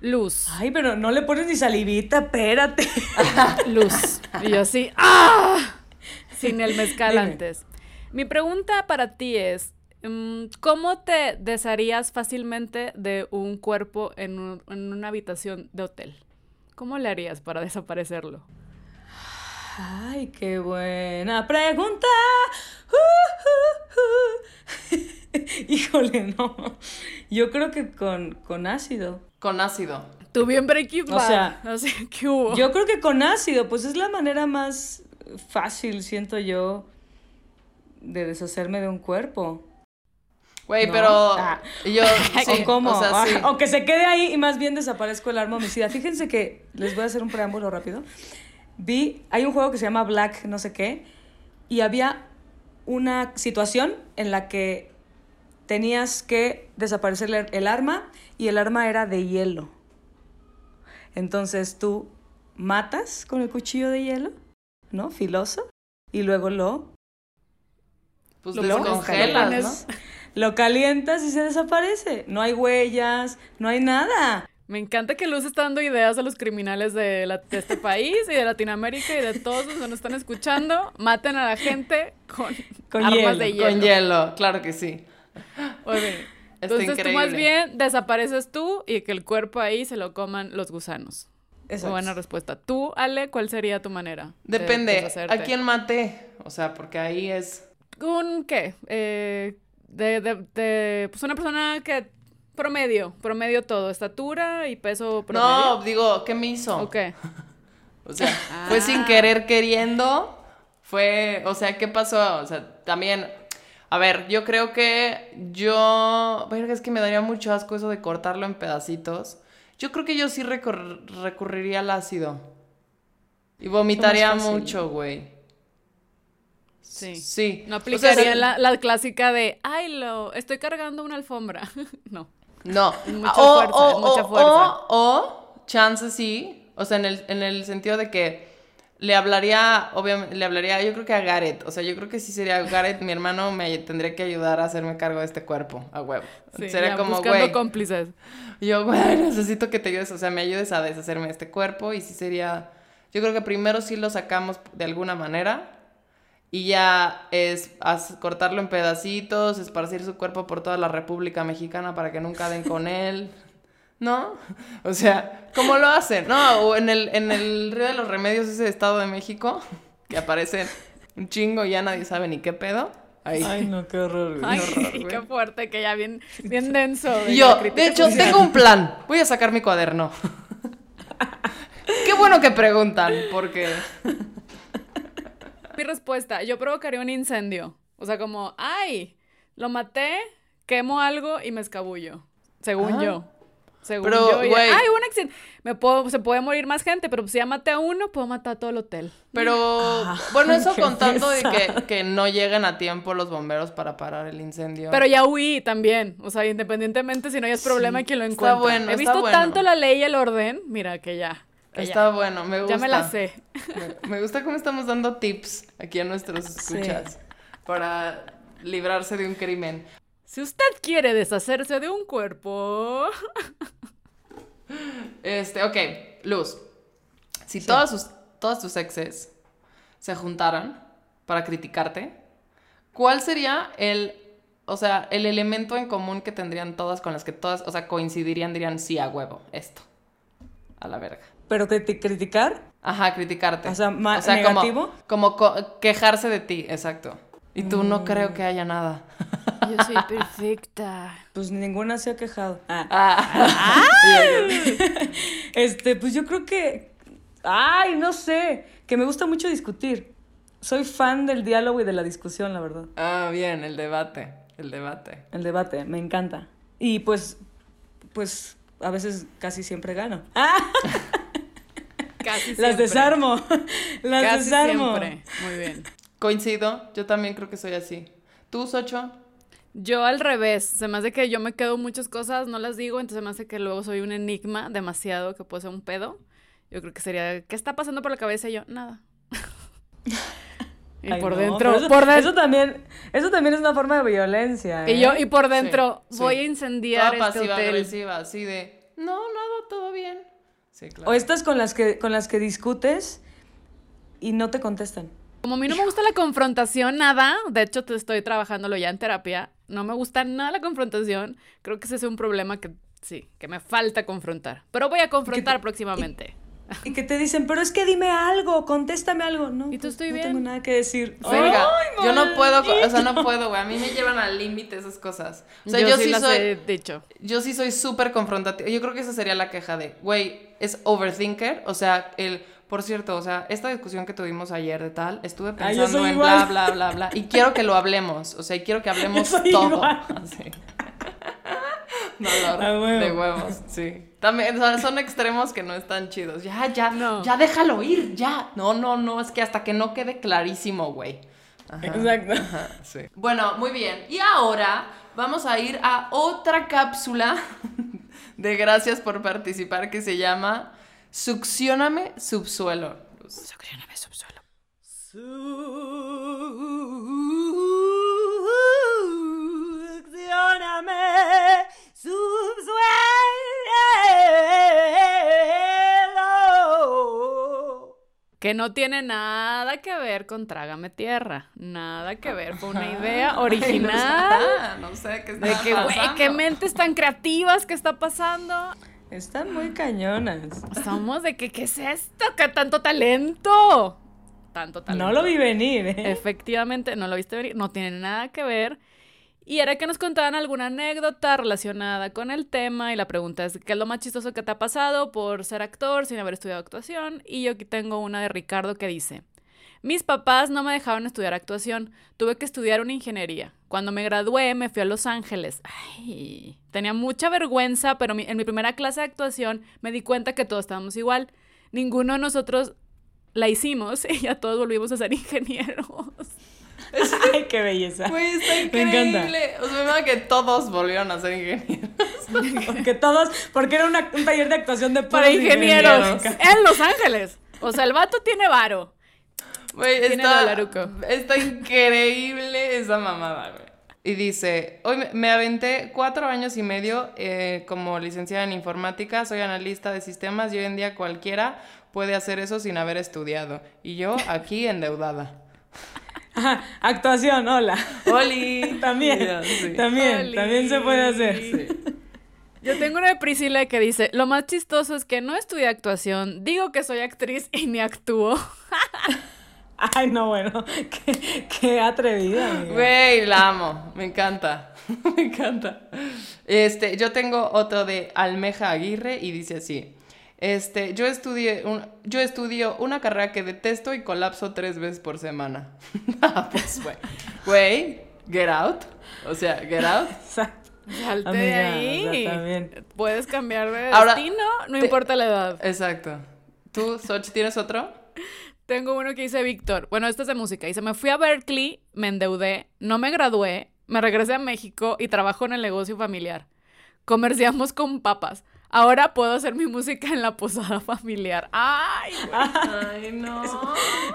Luz, Ay, pero no le pones ni salivita, espérate. Luz. Y yo así, ¡ah! Sin el mezcal Dime. antes. Mi pregunta para ti es, mm, ¿cómo te desharías fácilmente de un cuerpo en, un- en una habitación de hotel? ¿Cómo le harías para desaparecerlo? Ay, qué buena pregunta. Uh, uh, uh. Híjole, no. Yo creo que con, con ácido. Con ácido. Tú bien Breaking O Bad. sea, O sea, ¿qué hubo? Yo creo que con ácido, pues es la manera más fácil, siento yo, de deshacerme de un cuerpo. Güey, No. pero Ah. yo sí, ¿O cómo? o sea, sí. O que se quede ahí y más bien desaparezco el arma homicida. Fíjense que les voy a hacer un preámbulo rápido. Vi, hay un juego que se llama Black no sé qué, y había una situación en la que tenías que desaparecer el- arma y el arma era de hielo. Entonces tú matas con el cuchillo de hielo, ¿no? Filoso, y luego lo Pues Lo descongelas, ¿no? Lo calientas y se desaparece. No hay huellas, no hay nada. Me encanta que Luz está dando ideas a los criminales de, la- de este país y de Latinoamérica y de todos los que nos están escuchando. Maten a la gente con, Con armas hielo, de hielo. Con hielo, claro que sí. Oye, entonces tú más bien desapareces tú y que el cuerpo ahí se lo coman los gusanos. Exacto. Buena respuesta. Tú, Ale, ¿cuál sería tu manera? de Depende? ¿a quién maté? O sea, porque ahí es... ¿Un qué? Eh, de, de- pues una persona que promedio, promedio todo, estatura y peso promedio. No, digo, ¿qué me hizo? Ok. O sea, fue sin querer queriendo. Fue, o sea, ¿qué pasó? O sea, también, a ver, yo creo que yo, verga, es que me daría mucho asco eso de cortarlo en pedacitos. Yo creo que yo sí recor- recurriría al ácido. Y vomitaría mucho, güey. Sí. Sí. No O sea, aplicaría la, la clásica de, ay, lo, estoy cargando una alfombra. no. No. Mucha o, fuerza, o, mucha o- fuerza. O, o, chance sí. O sea, en el, en el sentido de que le hablaría, obviamente, le hablaría, yo creo que a Gareth. O sea, yo creo que sí sería Gareth, mi hermano, me tendría que ayudar a hacerme cargo de este cuerpo, a huevo. Sí, sería ya como, buscando güey. cómplices. Yo, güey, necesito que te ayudes, o sea, me ayudes a deshacerme de este cuerpo y sí sería, yo creo que primero sí lo sacamos de alguna manera y ya es cortarlo en pedacitos, esparcir su cuerpo por toda la República Mexicana para que nunca den con él, ¿no? O sea, ¿cómo lo hacen? No, o en el, en el Río de los Remedios, ese Estado de México, que aparece un chingo y ya nadie sabe ni qué pedo. Ahí. Ay, no, qué horror. Ay, horror, güey. qué fuerte, que ya bien, bien denso. De yo, de hecho, tengo un plan. Voy a sacar mi cuaderno. Qué bueno que preguntan, porque... Mi respuesta, yo provocaría un incendio. O sea, como, ay, lo maté, quemo algo y me escabullo. Según Ah. yo. Según Pero, yo. Ay, un accidente. Me puedo, se puede morir más gente, pero si ya maté a uno, puedo matar a todo el hotel. Pero, bueno, eso contando de que, que no lleguen a tiempo los bomberos para parar el incendio. Pero ya huí también. O sea, independientemente si no hay problema, quien lo está bueno, He está visto bueno. tanto la ley y el orden. Mira, que ya. Está ya. bueno, me gusta. Ya me la sé. Me, me gusta cómo estamos dando tips aquí a nuestros escuchas para librarse de un crimen. Si usted quiere deshacerse de un cuerpo. Este, ok, Luz. Si todas, sus, todas tus exes se juntaran para criticarte, ¿cuál sería el, o sea, el elemento en común que tendrían todas con las que todas, o sea, coincidirían, dirían sí a huevo, esto? A la verga. Pero criti- criticar, Ajá, criticarte. O sea, como- ¿negativo? Como, co- quejarse de ti, exacto. Y tú no creo que haya nada. Yo soy perfecta. pues ninguna se ha quejado. Ah. Ah. Este, pues yo creo que. Ay, no sé. Que me gusta mucho discutir. Soy fan del diálogo y de la discusión, la verdad. ah, bien, el debate, el debate. El debate, me encanta. Y pues. Pues a veces casi siempre gano. ¡Ah! Casi Las desarmo. Las Casi desarmo. siempre. Muy bien. Coincido, yo también creo que soy así. ¿Tú, Socho? Yo al revés, se me hace que yo me quedo muchas cosas, no las digo, entonces me hace que luego soy un enigma demasiado que puede ser un pedo. Yo creo que sería, ¿qué está pasando por la cabeza? Y yo, nada. y Ay, por no, dentro, eso, por dentro. eso también, eso también es una forma de violencia. Y ¿eh? yo, y por dentro, Sí, voy sí. a incendiar Toda este pasiva hotel. agresiva, así de, no, nada, todo bien. Sí, claro. O estas con las que, con las que discutes y no te contestan. Como a mí no me gusta la confrontación, nada, de hecho te estoy trabajándolo ya en terapia, no me gusta nada la confrontación, creo que ese es un problema que sí, que me falta confrontar, pero voy a confrontar próximamente. Y que te dicen, pero es que dime algo, contéstame algo. No, ¿Y tú pues, estoy no bien? tengo nada que decir. Verga, ¡Ay, yo no puedo, o sea, no puedo, güey. A mí me llevan al límite esas cosas. O sea, yo, yo, sí sí las soy, he dicho. yo sí soy súper confrontativa. Yo creo que esa sería la queja de, güey, es overthinker. O sea, el, por cierto, o sea, esta discusión que tuvimos ayer de tal, estuve pensando en igual. bla, bla, bla, bla. Y quiero que lo hablemos. O sea, y quiero que hablemos todo. igual. Así. Dolor A huevo. de huevos, sí. También o sea, son extremos que no están chidos. Ya, ya, No. ya déjalo ir, ya. No, no, no, es que hasta que no quede clarísimo, güey. Ajá. Exacto. Ajá, sí. Bueno, muy bien. Y ahora vamos a ir a otra cápsula de gracias por participar que se llama Succióname Subsuelo. Succióname Subsuelo. Que no tiene nada que ver con Trágame Tierra. Nada que ver. Fue una idea original. No sé qué está De que, güey, qué mentes tan creativas que está pasando. Están muy cañonas. Somos de que, ¿qué es esto? ¿Qué tanto talento? Tanto talento. No lo vi venir, ¿eh? Efectivamente, no lo viste venir. No tiene nada que ver. Y era que nos contaban alguna anécdota relacionada con el tema y la pregunta es, ¿qué es lo más chistoso que te ha pasado por ser actor sin haber estudiado actuación? Y yo aquí tengo una de Ricardo que dice, mis papás no me dejaron estudiar actuación, tuve que estudiar una ingeniería. Cuando me gradué me fui a Los Ángeles. Ay, tenía mucha vergüenza, pero en mi primera clase de actuación me di cuenta que todos estábamos igual. Ninguno de nosotros la hicimos y ya todos volvimos a ser ingenieros. Ay, qué belleza. Güey, está increíble. O sea, me que todos volvieron a ser ingenieros. porque todos, porque era una, un taller de actuación de para ingenieros. En Los Ángeles. O sea, el vato tiene varo. Güey, está, está increíble esa mamada, güey. Y dice, hoy me aventé cuatro años y medio eh, como licenciada en informática, soy analista de sistemas y hoy en día cualquiera puede hacer eso sin haber estudiado. Y yo aquí endeudada. Actuación, hola. Oli. también, también, también se puede hacer. Yo tengo una de Priscila que dice, lo más chistoso es que no estudié actuación, digo que soy actriz y ni actúo. Ay, no, bueno, qué, qué atrevida. Güey, la amo, me encanta, me encanta. Este, yo tengo otro de Almeja Aguirre y dice así. Este, yo estudié, un, yo estudio una carrera que detesto y colapso tres veces por semana. ah, pues, güey. Güey, get out. O sea, get out. Salte de ahí. Puedes cambiar de destino, no importa la edad. Exacto. ¿Tú, Soch, tienes otro? Tengo uno que dice Víctor. Bueno, esto es de música. Dice, me fui a Berkeley, me endeudé, no me gradué, me regresé a México y trabajo en el negocio familiar. Comerciamos con papas. Ahora puedo hacer mi música en la posada familiar. ¡Ay! ¡Ay, no!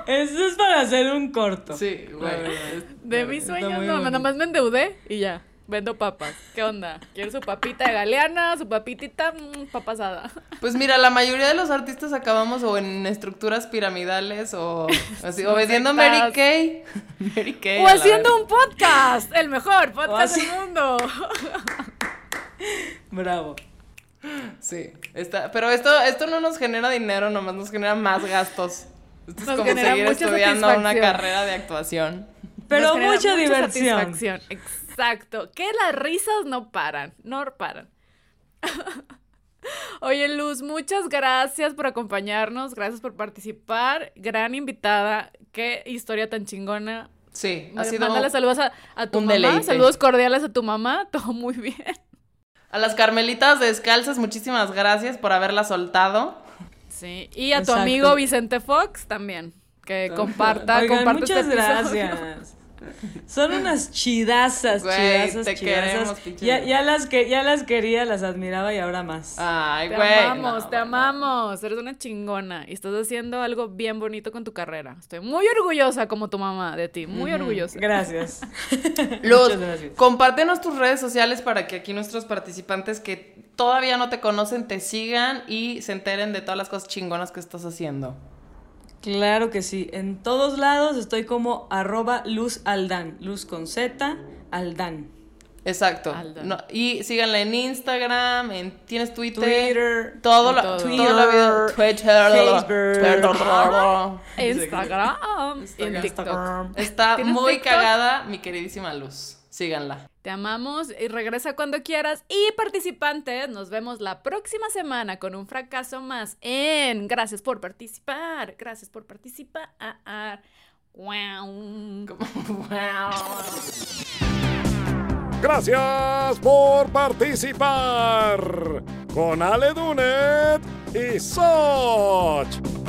Eso es para hacer un corto. Sí, güey. De mis sueños, no, nada más me endeudé y ya. Vendo papas. ¿Qué onda? ¿Quiere su papita de galeana? ¿Su papitita? Mmm, papasada. Pues mira, la mayoría de los artistas acabamos o en estructuras piramidales o así, o vendiendo Mary Kay. Mary Kay. O haciendo un podcast. El mejor podcast del mundo. Bravo. Sí, está, pero esto, esto no nos genera dinero, nomás nos genera más gastos. Esto es como seguir estudiando una carrera de actuación. Pero mucha, diversión. Exacto. Que las risas no paran, no paran. Oye, Luz, muchas gracias por acompañarnos, gracias por participar. Gran invitada, qué historia tan chingona. Sí, ha sido Mándale saludos a, tu mamá, saludos cordiales a tu mamá, todo muy bien. A las Carmelitas Descalzas, muchísimas gracias por haberla soltado. Sí, y a tu amigo Vicente Fox también, que comparta, Oigan, este muchas gracias. Son unas chidazas, chidazas, te chidazas. ya, ya, las que, ya las quería, las admiraba y ahora más. Ay, te güey. Te amamos, te amamos. Eres una chingona y estás haciendo algo bien bonito con tu carrera. Estoy muy orgullosa como tu mamá de ti, muy orgullosa. Gracias. Luz, compártenos tus redes sociales para que aquí nuestros participantes que todavía no te conocen te sigan y se enteren de todas las cosas chingonas que estás haciendo. Claro que sí. En todos lados estoy como arroba luz aldan. Luz con Z, aldan. Exacto. y síganla en Instagram, en, ¿tienes Twitter? Twitter. Todo, lo, Twitter, Twitter, Facebook, Instagram, Instagram. Está muy cagada mi queridísima Luz. Síganla. Te amamos y regresa cuando quieras. Y participantes, nos vemos la próxima semana con un fracaso más en Gracias por participar. Gracias por participar. Wow. Gracias por participar con Ale Dunet y Soch.